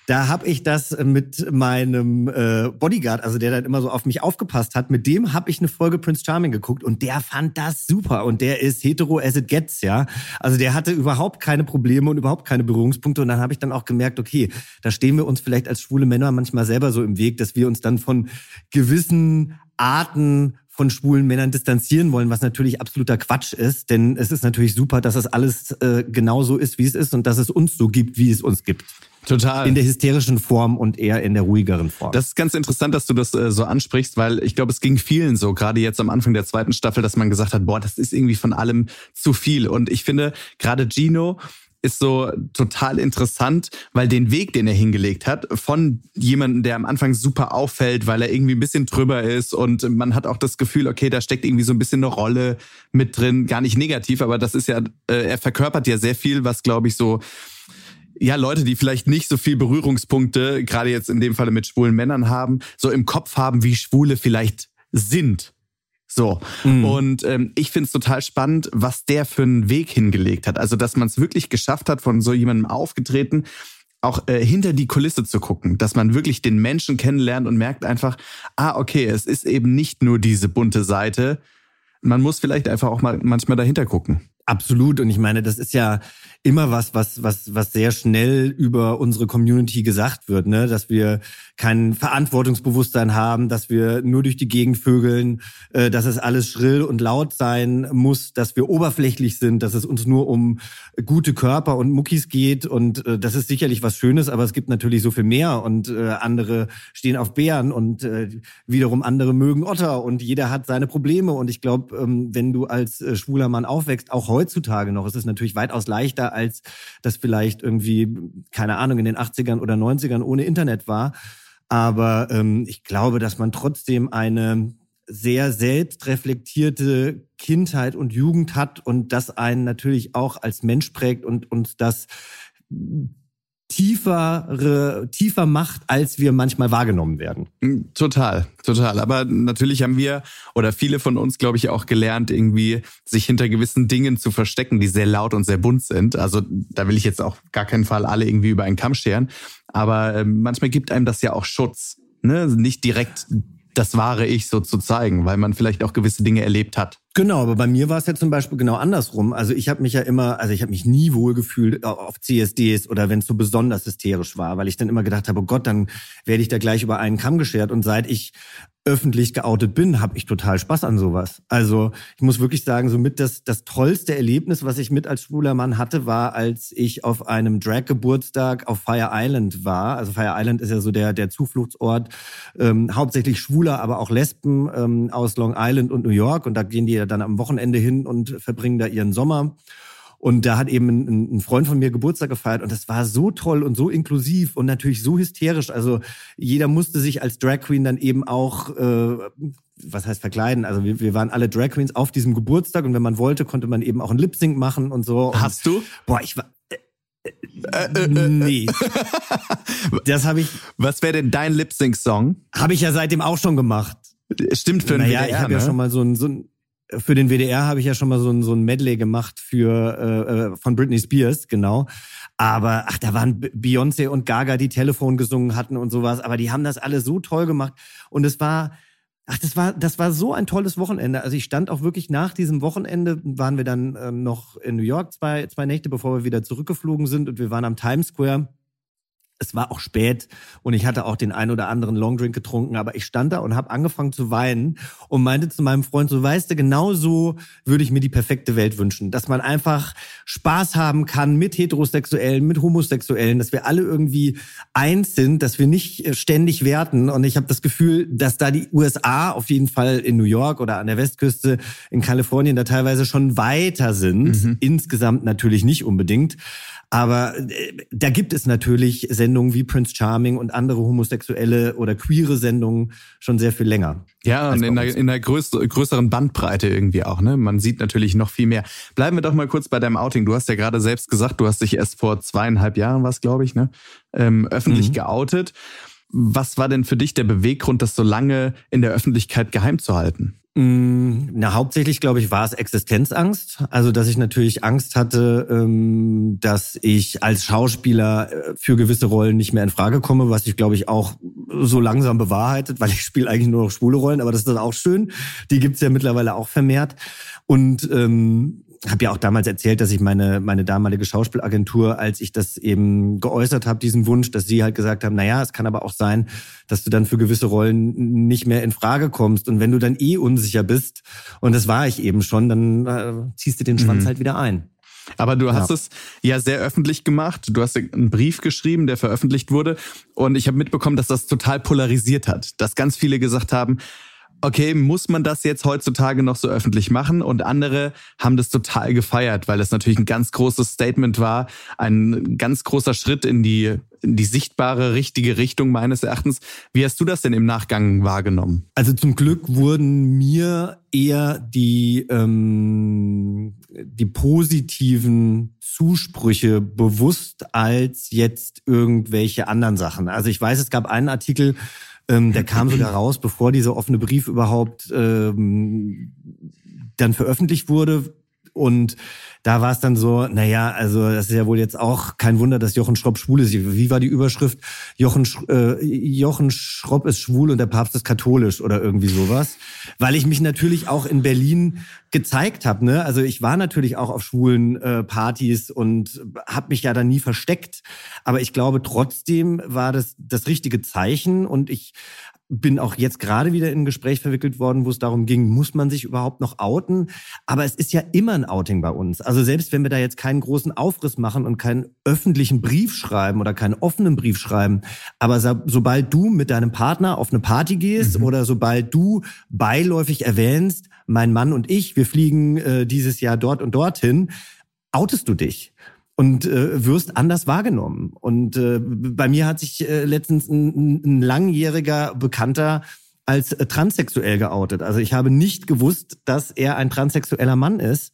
da habe ich das mit meinem äh, Bodyguard, also der dann immer so auf mich aufgepasst hat, mit dem habe ich eine Folge Prince Charming geguckt und der fand das super und der ist hetero as it gets, ja. Also der hatte überhaupt keine Probleme und überhaupt keine Berührungspunkte und dann habe ich dann auch gemerkt, okay, da stehen wir uns vielleicht als schwule Männer manchmal selber so im Weg, dass wir uns dann von gewissen Arten von schwulen Männern distanzieren wollen, was natürlich absoluter Quatsch ist, denn es ist natürlich super, dass das alles äh, genau so ist, wie es ist und dass es uns so gibt, wie es uns gibt. Total. In der hysterischen Form und eher in der ruhigeren Form. Das ist ganz interessant, dass du das äh, so ansprichst, weil ich glaube, es ging vielen so, gerade jetzt am Anfang der zweiten Staffel, dass man gesagt hat, boah, das ist irgendwie von allem zu viel. Und ich finde, gerade Gino ist so total interessant, weil den Weg, den er hingelegt hat, von jemandem, der am Anfang super auffällt, weil er irgendwie ein bisschen drüber ist und man hat auch das Gefühl, okay, da steckt irgendwie so ein bisschen eine Rolle mit drin, gar nicht negativ, aber das ist ja, äh, er verkörpert ja sehr viel, was glaube ich so ja, Leute, die vielleicht nicht so viel Berührungspunkte, gerade jetzt in dem Falle mit schwulen Männern haben, so im Kopf haben, wie Schwule vielleicht sind. So. Mhm. Und ähm, ich finde es total spannend, was der für einen Weg hingelegt hat. Also, dass man es wirklich geschafft hat, von so jemandem aufgetreten, auch äh, hinter die Kulisse zu gucken, dass man wirklich den Menschen kennenlernt und merkt einfach, ah, okay, es ist eben nicht nur diese bunte Seite. Man muss vielleicht einfach auch mal manchmal dahinter gucken. Absolut. Und ich meine, das ist ja immer was, was, was, was sehr schnell über unsere Community gesagt wird, ne? Dass wir kein Verantwortungsbewusstsein haben, dass wir nur durch die Gegend vögeln, äh, dass es alles schrill und laut sein muss, dass wir oberflächlich sind, dass es uns nur um gute Körper und Muckis geht. Und äh, das ist sicherlich was Schönes, aber es gibt natürlich so viel mehr. Und äh, andere stehen auf Bären und äh, wiederum andere mögen Otter und jeder hat seine Probleme. Und ich glaube, ähm, wenn du als äh, schwuler Mann aufwächst, auch heutzutage noch, ist es natürlich weitaus leichter, als das vielleicht irgendwie, keine Ahnung, in den 80ern oder 90ern ohne Internet war. Aber ähm, ich glaube, dass man trotzdem eine sehr selbstreflektierte Kindheit und Jugend hat und das einen natürlich auch als Mensch prägt und uns das tiefere, tiefer macht, als wir manchmal wahrgenommen werden. Mm, Total, total. Aber natürlich haben wir oder viele von uns, glaube ich, auch gelernt, irgendwie sich hinter gewissen Dingen zu verstecken, die sehr laut und sehr bunt sind. Also da will ich jetzt auch gar keinen Fall alle irgendwie über einen Kamm scheren. Aber äh, manchmal gibt einem das ja auch Schutz, ne? Nicht direkt das wahre Ich so zu zeigen, weil man vielleicht auch gewisse Dinge erlebt hat. Genau, aber bei mir war es ja zum Beispiel genau andersrum. Also ich habe mich ja immer, also ich habe mich nie wohl gefühlt auf CSDs oder wenn es so besonders hysterisch war, weil ich dann immer gedacht habe, oh Gott, dann werde ich da gleich über einen Kamm geschert. Und seit ich öffentlich geoutet bin, habe ich total Spaß an sowas. Also ich muss wirklich sagen, so mit das, das tollste Erlebnis, was ich mit als schwuler Mann hatte, war, als ich auf einem Drag-Geburtstag auf Fire Island war. Also Fire Island ist ja so der, der Zufluchtsort, ähm, hauptsächlich Schwuler, aber auch Lesben ähm, aus Long Island und New York. Und da gehen die ja dann am Wochenende hin und verbringen da ihren Sommer. Und da hat eben ein, ein, Freund von mir Geburtstag gefeiert und das war so toll und so inklusiv und natürlich so hysterisch. Also jeder musste sich als Drag Queen dann eben auch, äh, was heißt verkleiden? Also wir, wir waren alle Drag Queens auf diesem Geburtstag und wenn man wollte, konnte man eben auch ein Lip Sync machen und so. Und, Hast du? Boah, ich war. Äh, äh, äh, nee. das habe ich. Was wäre denn dein Lip Sync Song? Habe ich ja seitdem auch schon gemacht. Stimmt für einen naja, WDR, ich habe ne? ja schon mal so ein, so ein für den WDR habe ich ja schon mal so ein, so ein Medley gemacht für äh, äh von Britney Spears, genau. Aber ach, da waren Beyoncé und Gaga, die Telefon gesungen hatten und sowas. Aber die haben das alle so toll gemacht. Und es war, ach, das war, das war so ein tolles Wochenende. Also ich stand auch wirklich nach diesem Wochenende, waren wir dann ähm, noch in New York zwei, zwei Nächte, bevor wir wieder zurückgeflogen sind. Und wir waren am Times Square es war auch spät und ich hatte auch den ein oder anderen Longdrink getrunken, aber ich stand da und habe angefangen zu weinen und meinte zu meinem Freund, so weißt du, genau so würde ich mir die perfekte Welt wünschen, dass man einfach Spaß haben kann mit Heterosexuellen, mit Homosexuellen, dass wir alle irgendwie eins sind, dass wir nicht äh, ständig werten und ich habe das Gefühl, dass da die USA auf jeden Fall in New York oder an der Westküste in Kalifornien da teilweise schon weiter sind, mhm. insgesamt natürlich nicht unbedingt. Aber äh, da gibt es natürlich Sendungen wie Prince Charming und andere homosexuelle oder queere Sendungen schon sehr viel länger. Ja, und in einer, in einer größeren Bandbreite irgendwie auch. Ne? Man sieht natürlich noch viel mehr. Bleiben wir doch mal kurz bei deinem Outing. Du hast ja gerade selbst gesagt, du hast dich erst vor zweieinhalb Jahren, was glaube ich, ne, ähm, öffentlich mhm. geoutet. Was war denn für dich der Beweggrund, das so lange in der Öffentlichkeit geheim zu halten? Mm, na, hauptsächlich, glaube ich, war es Existenzangst. Also, dass ich natürlich Angst hatte, ähm, dass ich als Schauspieler äh, für gewisse Rollen nicht mehr in Frage komme, was ich, glaube ich, auch so langsam bewahrheitet, weil ich spiele eigentlich nur noch schwule Rollen, aber das ist auch schön. Die gibt's ja mittlerweile auch vermehrt. Und ähm, habe ja auch damals erzählt, dass ich meine meine damalige Schauspielagentur, als ich das eben geäußert habe, diesen Wunsch, dass sie halt gesagt haben, na ja, es kann aber auch sein, dass du dann für gewisse Rollen nicht mehr in Frage kommst und wenn du dann eh unsicher bist und das war ich eben schon, dann äh, ziehst du den Schwanz mhm. halt wieder ein. Aber du hast ja. es ja sehr öffentlich gemacht. Du hast einen Brief geschrieben, der veröffentlicht wurde. Und ich habe mitbekommen, dass das total polarisiert hat. Dass ganz viele gesagt haben, okay, muss man das jetzt heutzutage noch so öffentlich machen? Und andere haben das total gefeiert, weil das natürlich ein ganz großes Statement war, ein ganz großer Schritt in die, in die sichtbare, richtige Richtung meines Erachtens. Wie hast du das denn im Nachgang wahrgenommen? Also zum Glück wurden mir eher die, ähm, die positiven Zusprüche bewusst als jetzt irgendwelche anderen Sachen. Also ich weiß, es gab einen Artikel, ähm, der kam sogar raus, bevor dieser offene Brief überhaupt ähm, dann veröffentlicht wurde. Und da war es dann so, naja, also das ist ja wohl jetzt auch kein Wunder, dass Jochen Schropp schwul ist. Wie war die Überschrift? Jochen, äh, Jochen Schropp ist schwul und der Papst ist katholisch oder irgendwie sowas. Weil ich mich natürlich auch in Berlin gezeigt habe. Ne? Also ich war natürlich auch auf schwulen äh, Partys und habe mich ja da nie versteckt. Aber ich glaube, trotzdem war das das richtige Zeichen und ich bin auch jetzt gerade wieder in ein Gespräch verwickelt worden, wo es darum ging, muss man sich überhaupt noch outen? Aber es ist ja immer ein Outing bei uns. Also selbst wenn wir da jetzt keinen großen Aufriss machen und keinen öffentlichen Brief schreiben oder keinen offenen Brief schreiben, aber so, sobald du mit deinem Partner auf eine Party gehst mhm. oder sobald du beiläufig erwähnst, mein Mann und ich, wir fliegen äh, dieses Jahr dort und dorthin, outest du dich und äh, wirst anders wahrgenommen. Und äh, bei mir hat sich äh, letztens ein, ein langjähriger Bekannter als äh, transsexuell geoutet. Also ich habe nicht gewusst, dass er ein transsexueller Mann ist.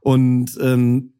Und ähm,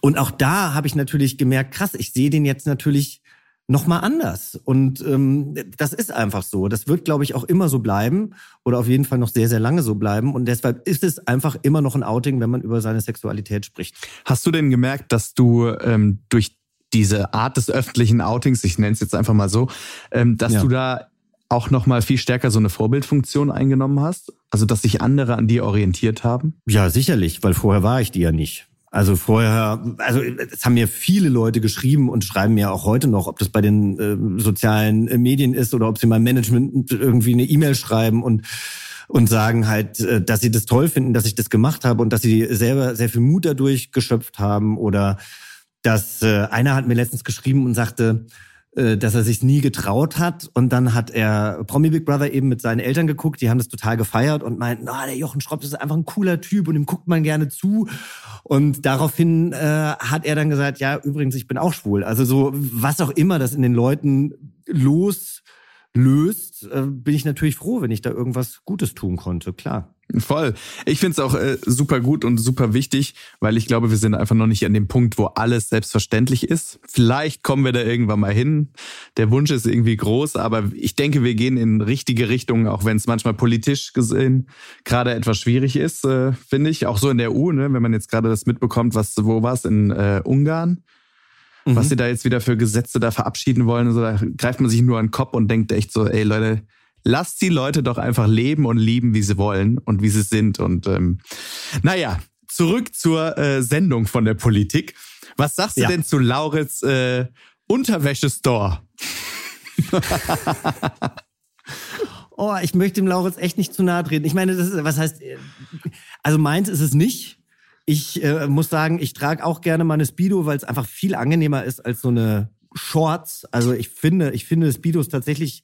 und auch da habe ich natürlich gemerkt, krass, ich sehe den jetzt natürlich noch mal anders. Und ähm, das ist einfach so. Das wird, glaube ich, auch immer so bleiben oder auf jeden Fall noch sehr, sehr lange so bleiben. Und deshalb ist es einfach immer noch ein Outing, wenn man über seine Sexualität spricht. Hast du denn gemerkt, dass du ähm, durch diese Art des öffentlichen Outings, ich nenne es jetzt einfach mal so, ähm, dass ja. du da auch noch mal viel stärker so eine Vorbildfunktion eingenommen hast? Also, dass sich andere an dir orientiert haben? Ja, sicherlich, weil vorher war ich die ja nicht. Also vorher, also es haben mir viele Leute geschrieben und schreiben mir auch heute noch, ob das bei den äh, sozialen äh, Medien ist oder ob sie meinem Management irgendwie eine E-Mail schreiben und und sagen halt, äh, dass sie das toll finden, dass ich das gemacht habe und dass sie selber sehr viel Mut dadurch geschöpft haben oder dass äh, einer hat mir letztens geschrieben und sagte, dass er sich nie getraut hat. Und dann hat er Promi Big Brother eben mit seinen Eltern geguckt, die haben das total gefeiert und meinten, oh, der Jochen Schropp ist einfach ein cooler Typ und ihm guckt man gerne zu. Und daraufhin äh, hat er dann gesagt, ja, übrigens, ich bin auch schwul. Also so, was auch immer das in den Leuten loslöst, äh, bin ich natürlich froh, wenn ich da irgendwas Gutes tun konnte, klar. Voll. Ich finde es auch äh, super gut und super wichtig, weil ich glaube, wir sind einfach noch nicht an dem Punkt, wo alles selbstverständlich ist. Vielleicht kommen wir da irgendwann mal hin. Der Wunsch ist irgendwie groß, aber ich denke, wir gehen in richtige Richtungen, auch wenn es manchmal politisch gesehen gerade etwas schwierig ist, äh, finde ich. Auch so in der EU, ne? wenn man jetzt gerade das mitbekommt, was wo war es in äh, Ungarn? Mhm. Was sie da jetzt wieder für Gesetze da verabschieden wollen, so, da greift man sich nur an den Kopf und denkt echt so, ey Leute, lasst die Leute doch einfach leben und lieben, wie sie wollen und wie sie sind. Und ähm, naja, zurück zur äh, Sendung von der Politik. Was sagst du ja. denn zu Lauritz äh, Unterwäsche-Store? oh, ich möchte dem Lauritz echt nicht zu nahe treten. Ich meine, das ist, was heißt, also meins ist es nicht. Ich äh, muss sagen, ich trage auch gerne meine Speedo, weil es einfach viel angenehmer ist als so eine Shorts. Also ich finde, ich finde Speedos tatsächlich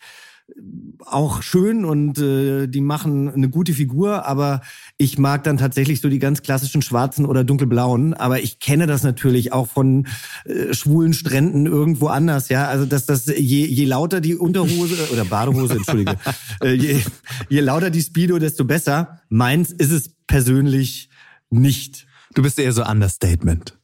auch schön und äh, die machen eine gute Figur, aber ich mag dann tatsächlich so die ganz klassischen schwarzen oder dunkelblauen. Aber ich kenne das natürlich auch von äh, schwulen Stränden irgendwo anders, ja. Also dass das je, je lauter die Unterhose oder Badehose, entschuldige, äh, je, je lauter die Speedo, desto besser. Meins ist es persönlich nicht. Du bist eher so Understatement.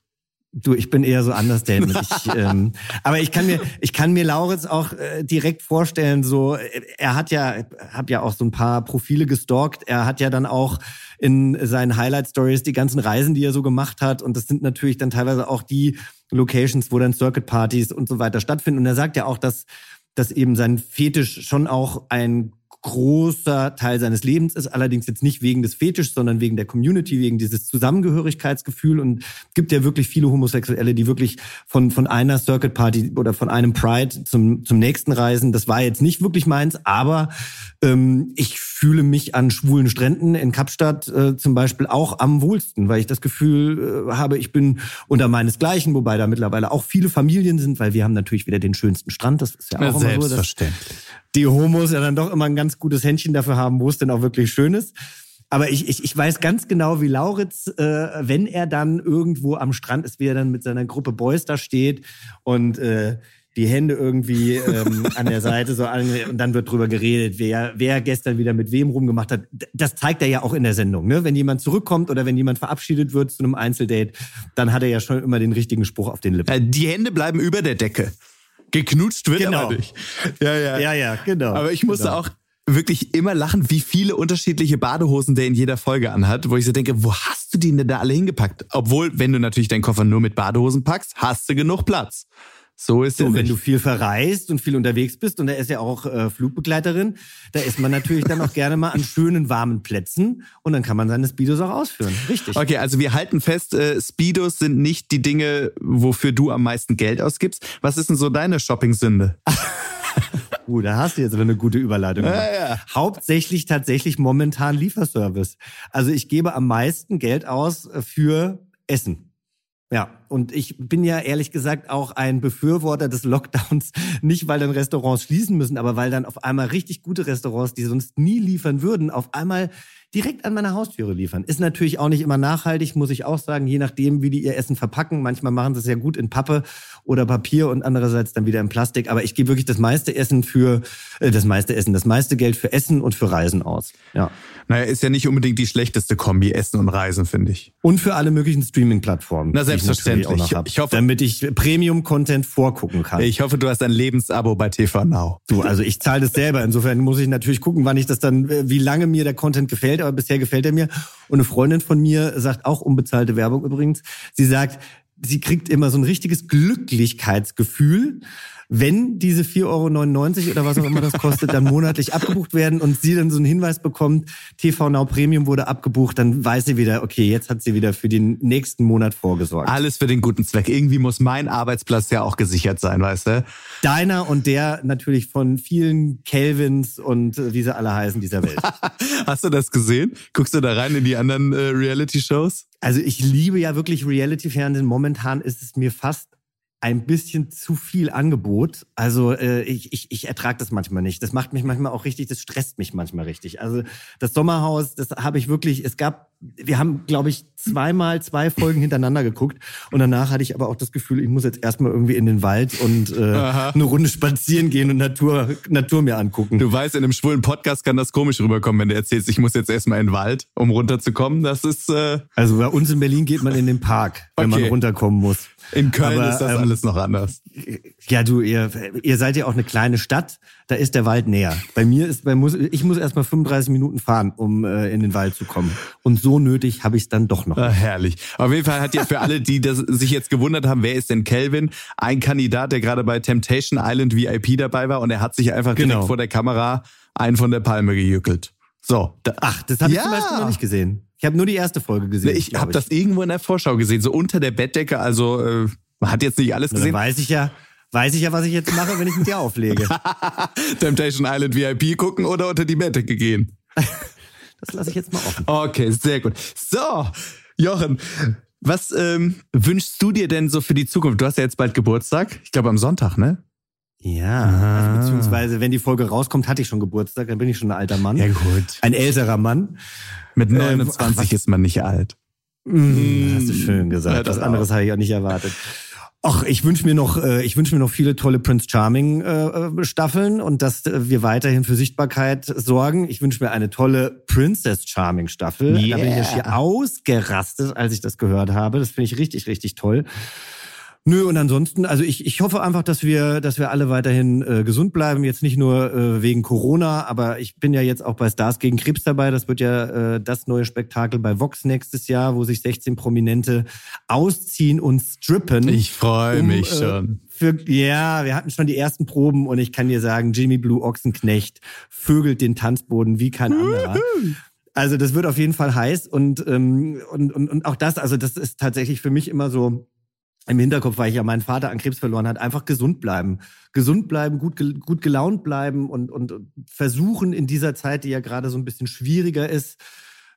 Du, ich bin eher so Understatement. ich, ähm, aber ich kann mir, ich kann mir Lauritz auch äh, direkt vorstellen. So, er hat ja, hab ja auch so ein paar Profile gestalkt. Er hat ja dann auch in seinen Highlight Stories die ganzen Reisen, die er so gemacht hat. Und das sind natürlich dann teilweise auch die Locations, wo dann Circuit Partys und so weiter stattfinden. Und er sagt ja auch, dass dass eben sein Fetisch schon auch ein großer Teil seines Lebens ist, allerdings jetzt nicht wegen des Fetischs, sondern wegen der Community, wegen dieses Zusammengehörigkeitsgefühl und gibt ja wirklich viele Homosexuelle, die wirklich von, von einer Circuit Party oder von einem Pride zum, zum nächsten reisen. Das war jetzt nicht wirklich meins, aber ähm, ich fühle mich an schwulen Stränden in Kapstadt äh, zum Beispiel auch am wohlsten, weil ich das Gefühl äh, habe, ich bin unter meinesgleichen, wobei da mittlerweile auch viele Familien sind, weil wir haben natürlich wieder den schönsten Strand. Das ist ja auch ja, immer so. Dass, die Homos ja dann doch immer ein ganz gutes Händchen dafür haben, wo es denn auch wirklich schön ist. Aber ich, ich, ich weiß ganz genau, wie Lauritz, äh, wenn er dann irgendwo am Strand ist, wie er dann mit seiner Gruppe Boys da steht und äh, die Hände irgendwie ähm, an der Seite so an, und dann wird drüber geredet, wer, wer gestern wieder mit wem rumgemacht hat. Das zeigt er ja auch in der Sendung. Ne? Wenn jemand zurückkommt oder wenn jemand verabschiedet wird zu einem Einzeldate, dann hat er ja schon immer den richtigen Spruch auf den Lippen. Äh, die Hände bleiben über der Decke. Geknutscht wird genau. aber nicht. Ja, ja. Ja, ja, genau. Aber ich musste genau. auch wirklich immer lachen, wie viele unterschiedliche Badehosen der in jeder Folge anhat, wo ich so denke, wo hast du die denn da alle hingepackt? Obwohl, wenn du natürlich deinen Koffer nur mit Badehosen packst, hast du genug Platz. So ist so, es. Wenn du viel verreist und viel unterwegs bist und er ist ja auch äh, Flugbegleiterin, da ist man natürlich dann auch gerne mal an schönen warmen Plätzen und dann kann man seine Speedos auch ausführen. Richtig. Okay, also wir halten fest, äh, Speedos sind nicht die Dinge, wofür du am meisten Geld ausgibst. Was ist denn so deine Shopping-Sünde? Uh, da hast du jetzt aber eine gute Überleitung. Ja, ja. Hauptsächlich tatsächlich momentan Lieferservice. Also ich gebe am meisten Geld aus für Essen. Ja, und ich bin ja ehrlich gesagt auch ein Befürworter des Lockdowns, nicht weil dann Restaurants schließen müssen, aber weil dann auf einmal richtig gute Restaurants, die sonst nie liefern würden, auf einmal direkt an meine Haustüre liefern. Ist natürlich auch nicht immer nachhaltig, muss ich auch sagen, je nachdem, wie die ihr Essen verpacken. Manchmal machen sie es ja gut in Pappe oder Papier und andererseits dann wieder in Plastik. Aber ich gebe wirklich das meiste Essen für, äh, das meiste Essen, das meiste Geld für Essen und für Reisen aus. Ja. Naja, ist ja nicht unbedingt die schlechteste Kombi, Essen und Reisen, finde ich. Und für alle möglichen Streaming-Plattformen. Na, selbstverständlich. Ich, ich, hoffe, damit ich Premium-Content vorgucken kann. Ich hoffe, du hast ein Lebensabo bei TV Now. Du, also ich zahle das selber. Insofern muss ich natürlich gucken, wann ich das dann, äh, wie lange mir der Content gefällt. Aber bisher gefällt er mir. Und eine Freundin von mir sagt auch unbezahlte Werbung übrigens. Sie sagt, sie kriegt immer so ein richtiges Glücklichkeitsgefühl, wenn diese 4,99 Euro oder was auch immer das kostet, dann monatlich abgebucht werden und sie dann so einen Hinweis bekommt, TV Now Premium wurde abgebucht, dann weiß sie wieder, okay, jetzt hat sie wieder für den nächsten Monat vorgesorgt. Alles für den guten Zweck. Irgendwie muss mein Arbeitsplatz ja auch gesichert sein, weißt du? Deiner und der natürlich von vielen Kelvins und äh, wie sie alle heißen dieser Welt. Hast du das gesehen? Guckst du da rein in die anderen äh, Reality-Shows? Also ich liebe ja wirklich Reality-Fernsehen. Momentan ist es mir fast ein bisschen zu viel Angebot. Also äh, ich, ich, ich ertrage das manchmal nicht. Das macht mich manchmal auch richtig, das stresst mich manchmal richtig. Also das Sommerhaus, das habe ich wirklich, es gab, wir haben, glaube ich, zweimal zwei Folgen hintereinander geguckt und danach hatte ich aber auch das Gefühl, ich muss jetzt erstmal irgendwie in den Wald und äh, eine Runde spazieren gehen und Natur, Natur mir angucken. Du weißt, in einem schwulen Podcast kann das komisch rüberkommen, wenn du erzählst, ich muss jetzt erstmal in den Wald, um runterzukommen. Das ist... Äh also bei uns in Berlin geht man in den Park, wenn okay. man runterkommen muss. In Köln aber, ist das ähm, alles noch anders. Ja, du, ihr, ihr seid ja auch eine kleine Stadt, da ist der Wald näher. Bei mir ist, bei muss, ich muss erst mal 35 Minuten fahren, um äh, in den Wald zu kommen. Und so nötig habe ich es dann doch noch. Ah, herrlich. Auf jeden Fall hat ja für alle, die das, sich jetzt gewundert haben, wer ist denn Kelvin? Ein Kandidat, der gerade bei Temptation Island VIP dabei war und er hat sich einfach direkt genau. vor der Kamera einen von der Palme gejückelt. So. Da, Ach, das habe ja. ich zum Beispiel noch nicht gesehen. Ich habe nur die erste Folge gesehen. Ich habe das irgendwo in der Vorschau gesehen, so unter der Bettdecke. Also äh, man hat jetzt nicht alles gesehen. Dann weiß ich ja, weiß ich ja, was ich jetzt mache, wenn ich mit dir auflege. Temptation Island VIP gucken oder unter die Bettdecke gehen. das lasse ich jetzt mal offen. Okay, sehr gut. So, Jochen, was ähm, wünschst du dir denn so für die Zukunft? Du hast ja jetzt bald Geburtstag. Ich glaube am Sonntag, ne? Ja, also beziehungsweise wenn die Folge rauskommt, hatte ich schon Geburtstag, dann bin ich schon ein alter Mann. Ja gut. Ein älterer Mann. Mit 29 ähm, ist man nicht alt. Mm, hast du schön gesagt. Ja, das, das anderes habe ich auch nicht erwartet. Ach, ich wünsche mir noch, äh, ich wünsche mir noch viele tolle Prince Charming äh, äh, Staffeln und dass wir weiterhin für Sichtbarkeit sorgen. Ich wünsche mir eine tolle Princess Charming Staffel. Yeah. Da bin ich ja schier ausgerastet, als ich das gehört habe. Das finde ich richtig, richtig toll. Nö, und ansonsten, also ich, ich hoffe einfach, dass wir, dass wir alle weiterhin äh, gesund bleiben. Jetzt nicht nur äh, wegen Corona, aber ich bin ja jetzt auch bei Stars gegen Krebs dabei. Das wird ja äh, das neue Spektakel bei Vox nächstes Jahr, wo sich 16 Prominente ausziehen und strippen. Ich freue um, mich äh, schon. Für, ja, wir hatten schon die ersten Proben und ich kann dir sagen, Jimmy Blue Ochsenknecht vögelt den Tanzboden wie kein anderer. Also das wird auf jeden Fall heiß und, ähm, und, und, und auch das, also das ist tatsächlich für mich immer so im Hinterkopf, weil ich ja meinen Vater an Krebs verloren hat, einfach gesund bleiben. Gesund bleiben, gut, gut gelaunt bleiben und, und versuchen in dieser Zeit, die ja gerade so ein bisschen schwieriger ist,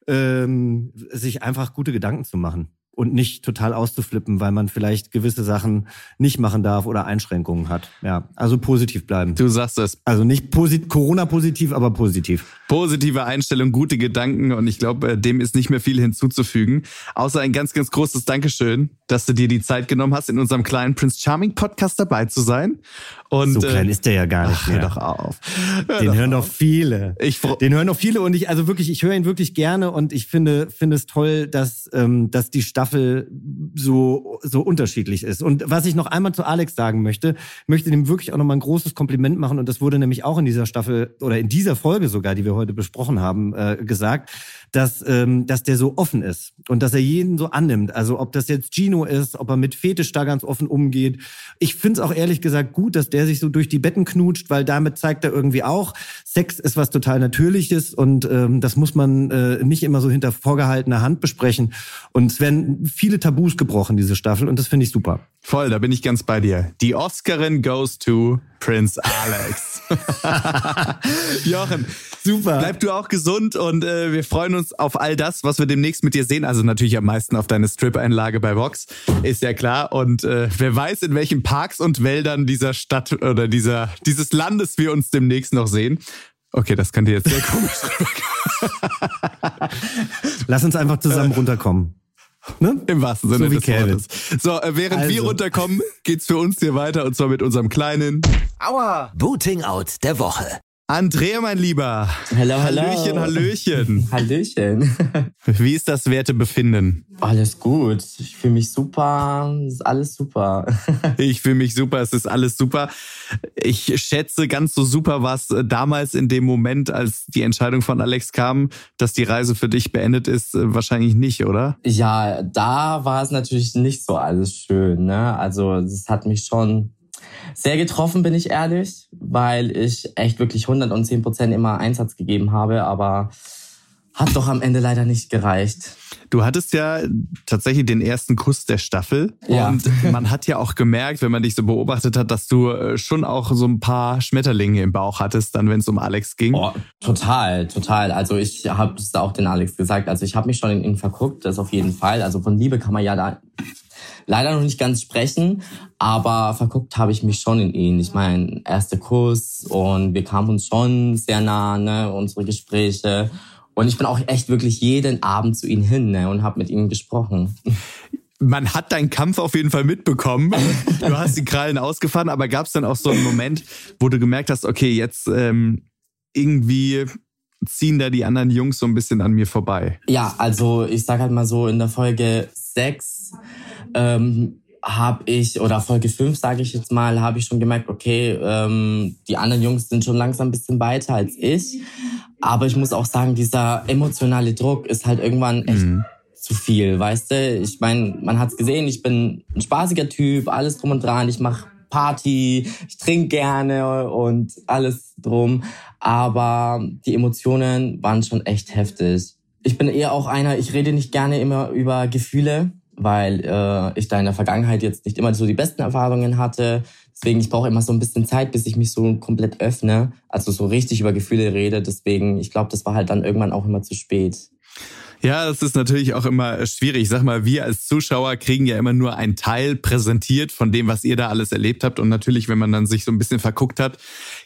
ähm, sich einfach gute Gedanken zu machen und nicht total auszuflippen, weil man vielleicht gewisse Sachen nicht machen darf oder Einschränkungen hat. Ja, also positiv bleiben. Du sagst es. Also nicht posit Corona-positiv, aber positiv. Positive Einstellung, gute Gedanken und ich glaube, äh, dem ist nicht mehr viel hinzuzufügen. Außer ein ganz, ganz großes Dankeschön, dass du dir die Zeit genommen hast, in unserem kleinen Prince Charming Podcast dabei zu sein. Und, so klein äh, ist der ja gar nicht ach, mehr. Hör doch auf. Hör Den doch hören auf. doch viele. Ich Den hören doch viele und ich, also wirklich, ich höre ihn wirklich gerne und ich finde, finde es toll, dass, ähm, dass die Staffel so, so unterschiedlich ist. Und was ich noch einmal zu Alex sagen möchte, möchte dem wirklich auch nochmal ein großes Kompliment machen und das wurde nämlich auch in dieser Staffel oder in dieser Folge sogar, die wir heute besprochen haben, äh, gesagt, dass, ähm, dass der so offen ist und dass er jeden so annimmt. Also ob das jetzt Gino ist, ob er mit Fetisch da ganz offen umgeht. Ich finde es auch ehrlich gesagt gut, dass der sich so durch die Betten knutscht, weil damit zeigt er irgendwie auch, Sex ist was total Natürliches und ähm, das muss man äh, nicht immer so hinter vorgehaltener Hand besprechen. Und es werden viele Tabus gebrochen, diese Staffel, und das finde ich super. Voll, da bin ich ganz bei dir. Die Oscarin goes to Prince Alex. Jochen, super. Bleib du auch gesund und äh, wir freuen uns auf all das, was wir demnächst mit dir sehen. Also natürlich am meisten auf deine Strip-Einlage bei Vox, ist ja klar. Und äh, wer weiß, in welchen Parks und Wäldern dieser Stadt oder dieser, dieses Landes wir uns demnächst noch sehen. Okay, das könnte jetzt sehr komisch Lass uns einfach zusammen runterkommen. Ne? Im wahrsten Sinne so des Wortes. So, äh, während also. wir runterkommen, geht's für uns hier weiter und zwar mit unserem kleinen Aua Booting Out der Woche. Andrea, mein Lieber. Hallo, hallo. Hallöchen, Hallöchen. Hallöchen. Wie ist das Wertebefinden? Alles gut. Ich fühle mich super. Ist alles super. ich fühle mich super. Es ist alles super. Ich schätze, ganz so super war es damals in dem Moment, als die Entscheidung von Alex kam, dass die Reise für dich beendet ist, wahrscheinlich nicht, oder? Ja, da war es natürlich nicht so alles schön. Ne? Also, es hat mich schon Sehr getroffen bin ich ehrlich, weil ich echt wirklich 110 Prozent immer Einsatz gegeben habe, aber hat doch am Ende leider nicht gereicht. Du hattest ja tatsächlich den ersten Kuss der Staffel. Ja. Und man hat ja auch gemerkt, wenn man dich so beobachtet hat, dass du äh, schon auch so ein paar Schmetterlinge im Bauch hattest, dann wenn es um Alex ging. Oh, total, total. Also ich habe es auch den Alex gesagt. Also ich habe mich schon in ihn verguckt, das auf jeden Fall. Also von Liebe kann man ja da leider noch nicht ganz sprechen, aber verguckt habe ich mich schon in ihn. Ich meine, erster Kuss und wir kamen uns schon sehr nah, ne, unsere Gespräche. Und ich bin auch echt wirklich jeden Abend zu ihm hin ne, und habe mit ihm gesprochen. Man hat deinen Kampf auf jeden Fall mitbekommen. Du hast die Krallen ausgefahren, aber gab es dann auch so einen Moment, wo du gemerkt hast, okay, jetzt ähm, irgendwie ziehen da die anderen Jungs so ein bisschen an mir vorbei? Ja, also ich sag halt mal so, in der Folge 6 ähm, habe ich, oder Folge 5 sage ich jetzt mal, habe ich schon gemerkt, okay, ähm, die anderen Jungs sind schon langsam ein bisschen weiter als ich. Aber ich muss auch sagen, dieser emotionale Druck ist halt irgendwann echt mhm. zu viel, weißt du? Ich meine, man hat's gesehen, ich bin ein spaßiger Typ, alles drum und dran, ich mache Party, ich trinke gerne und alles drum. Aber die Emotionen waren schon echt heftig. Ich bin eher auch einer, ich rede nicht gerne immer über Gefühle, weil äh, ich da in der Vergangenheit jetzt nicht immer so die besten Erfahrungen hatte. Deswegen, ich brauche immer so ein bisschen Zeit, bis ich mich so komplett öffne, also so richtig über Gefühle rede. Deswegen, ich glaube, das war halt dann irgendwann auch immer zu spät. Ja, das ist natürlich auch immer schwierig. Ich sag mal, wir als Zuschauer kriegen ja immer nur einen Teil präsentiert von dem, was ihr da alles erlebt habt. Und natürlich, wenn man dann sich so ein bisschen verguckt hat,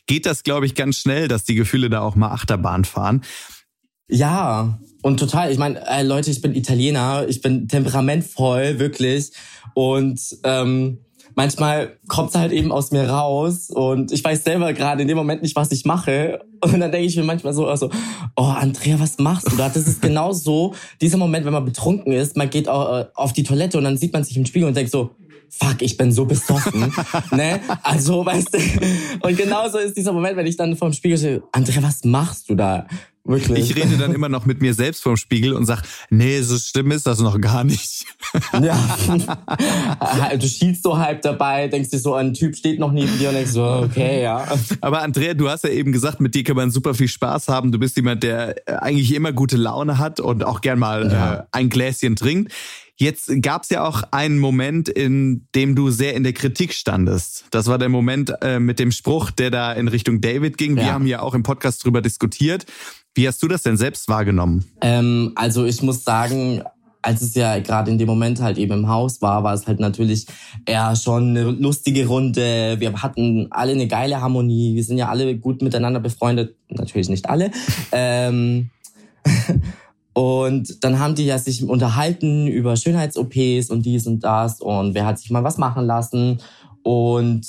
geht das, glaube ich, ganz schnell, dass die Gefühle da auch mal Achterbahn fahren. Ja, und total. Ich meine, äh, Leute, ich bin Italiener, ich bin temperamentvoll, wirklich. Und ähm, manchmal kommt's halt eben aus mir raus und ich weiß selber gerade in dem Moment nicht, was ich mache. Und dann denke ich mir manchmal so, also, oh Andrea, was machst du da? Das ist genau so, dieser Moment, wenn man betrunken ist, man geht äh, auf die Toilette und dann sieht man sich im Spiegel und denkt so, fuck, ich bin so besoffen. ne? Also, weißt du, und genauso ist dieser Moment, wenn ich dann vorm Spiegel stehe, Andrea, was machst du da? Wirklich. Ich rede dann immer noch mit mir selbst vorm Spiegel und sag, nee, so schlimm ist das noch gar nicht. ja. du schielst so halb dabei, denkst dir so, ein Typ steht noch neben dir und denkst so, okay, ja. Aber Andrea, du hast ja eben gesagt, mit dir kann man super viel Spaß haben. Du bist jemand, der äh, eigentlich immer gute Laune hat und auch gern mal ja. äh, ein Gläschen trinkt. Jetzt gab es ja auch einen Moment, in dem du sehr in der Kritik standest. Das war der Moment äh, mit dem Spruch, der da in Richtung David ging. Wir haben ja auch im Podcast drüber diskutiert. Wie hast du das denn selbst wahrgenommen? Ähm, also ich muss sagen, als es ja gerade in dem Moment halt eben im Haus war, war es halt natürlich eher schon eine lustige Runde. Wir hatten alle eine geile Harmonie. Wir sind ja alle gut miteinander befreundet. Natürlich nicht alle. ähm, und dann haben die ja sich unterhalten über Schönheits-OPs und dies und das und wer hat sich mal was machen lassen. Und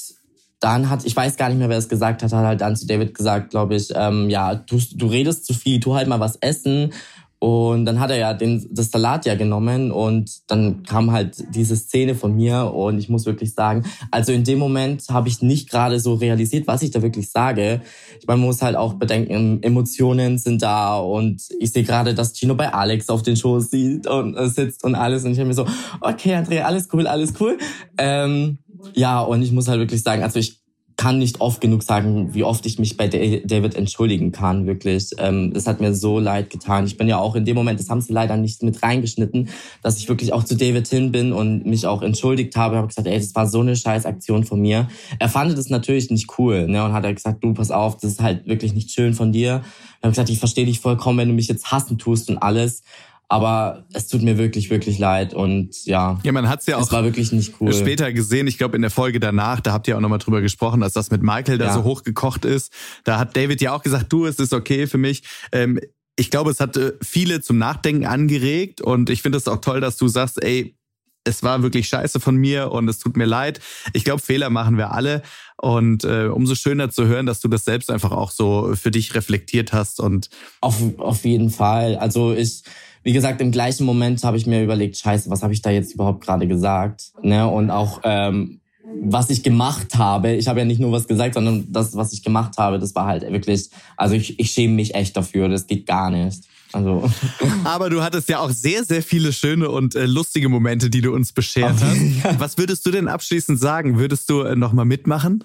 dann hat, ich weiß gar nicht mehr, wer es gesagt hat, hat halt dann zu David gesagt, glaube ich, ähm, ja, du, du redest zu viel, tu halt mal was essen. Und dann hat er ja den, das Salat ja genommen und dann kam halt diese Szene von mir und ich muss wirklich sagen, also in dem Moment habe ich nicht gerade so realisiert, was ich da wirklich sage. Man muss halt auch bedenken, Emotionen sind da und ich sehe gerade, dass Gino bei Alex auf den Schoß sieht und äh, sitzt und alles und ich habe mir so, okay, Andrea, alles cool, alles cool. Ähm, ja, und ich muss halt wirklich sagen, also ich kann nicht oft genug sagen, wie oft ich mich bei David entschuldigen kann, wirklich. Ähm, es hat mir so leid getan. Ich bin ja auch in dem Moment, das haben sie leider nicht mit reingeschnitten, dass ich wirklich auch zu David hin bin und mich auch entschuldigt habe. Ich habe gesagt, ey, das war so eine scheiß Aktion von mir. Er fand das natürlich nicht cool, ne, und hat halt gesagt, du, pass auf, das ist halt wirklich nicht schön von dir. Ich habe gesagt, ich verstehe dich vollkommen, wenn du mich jetzt hassen tust und alles. Aber es tut mir wirklich, wirklich leid und ja. Ja, man hat's ja auch es war wirklich nicht cool. später gesehen. Ich glaube, in der Folge danach, da habt ihr auch nochmal drüber gesprochen, dass das mit Michael da ja. so hochgekocht ist. Da hat David ja auch gesagt, du, es ist okay für mich. Ähm, ich glaube, es hat äh, viele zum Nachdenken angeregt und ich finde es auch toll, dass du sagst, ey, es war wirklich scheiße von mir und es tut mir leid. Ich glaube, Fehler machen wir alle. Und äh, umso schöner zu hören, dass du das selbst einfach auch so für dich reflektiert hast. Und auf, auf jeden Fall. Also ich, wie gesagt, im gleichen Moment habe ich mir überlegt, scheiße, was habe ich da jetzt überhaupt gerade gesagt? Ne? Und auch ähm, was ich gemacht habe, ich habe ja nicht nur was gesagt, sondern das, was ich gemacht habe, das war halt wirklich, also ich, ich schäme mich echt dafür, das geht gar nicht. Also. Aber du hattest ja auch sehr, sehr viele schöne und äh, lustige Momente, die du uns beschert hast. Was würdest du denn abschließend sagen? Würdest du äh, nochmal mitmachen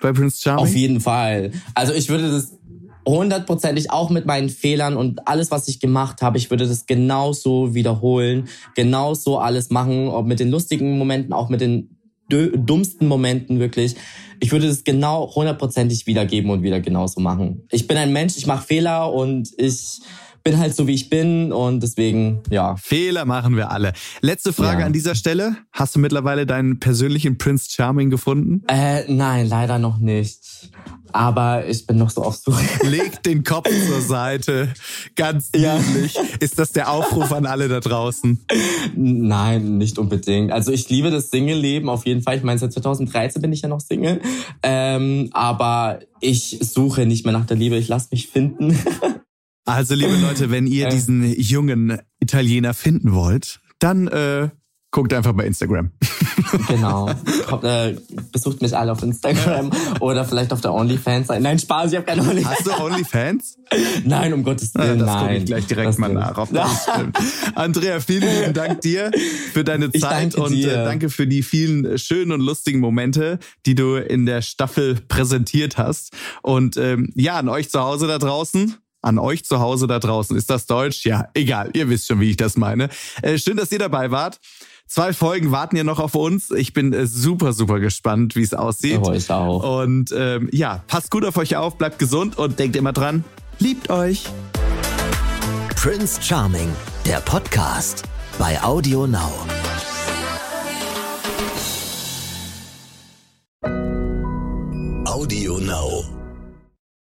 bei Prince Charming? Auf jeden Fall. Also ich würde das hundertprozentig auch mit meinen Fehlern und alles, was ich gemacht habe, ich würde das genauso wiederholen, genauso alles machen, ob mit den lustigen Momenten, auch mit den dummsten Momenten wirklich. Ich würde das genau hundertprozentig wiedergeben und wieder genauso machen. Ich bin ein Mensch, ich mache Fehler und ich bin halt so, wie ich bin und deswegen, ja. Fehler machen wir alle. Letzte Frage ja. an dieser Stelle. Hast du mittlerweile deinen persönlichen Prince Charming gefunden? Äh, nein, leider noch nicht. Aber ich bin noch so auf Suche. Leg den Kopf zur Seite. Ganz niedlich. Ja. Ist das der Aufruf an alle da draußen? Nein, nicht unbedingt. Also ich liebe das Single-Leben auf jeden Fall. Ich meine, seit 2013 bin ich ja noch Single. Ähm, aber ich suche nicht mehr nach der Liebe. Ich lasse mich finden. Also, liebe Leute, wenn ihr diesen jungen Italiener finden wollt, dann äh, guckt einfach bei Instagram. Genau. Kommt, äh, besucht mich alle auf Instagram oder vielleicht auf der OnlyFans. Nein, Spaß, ich habe keine OnlyFans. Hast du OnlyFans? Nein, um Gottes Willen, das nein. gucke ich gleich direkt das mal nach. Auf Andrea, vielen lieben Dank dir für deine Zeit und äh, danke für die vielen schönen und lustigen Momente, die du in der Staffel präsentiert hast. Und ähm, ja, an euch zu Hause da draußen an euch zu Hause da draußen. Ist das Deutsch? Ja, egal. Ihr wisst schon, wie ich das meine. Äh, schön, dass ihr dabei wart. Zwei Folgen warten ja noch auf uns. Ich bin äh, super, super gespannt, wie es aussieht. Oh, ich auch. Und ähm, ja, passt gut auf euch auf, bleibt gesund und denkt immer dran, liebt euch. Prince Charming, der Podcast bei Audio Now. Audio Now.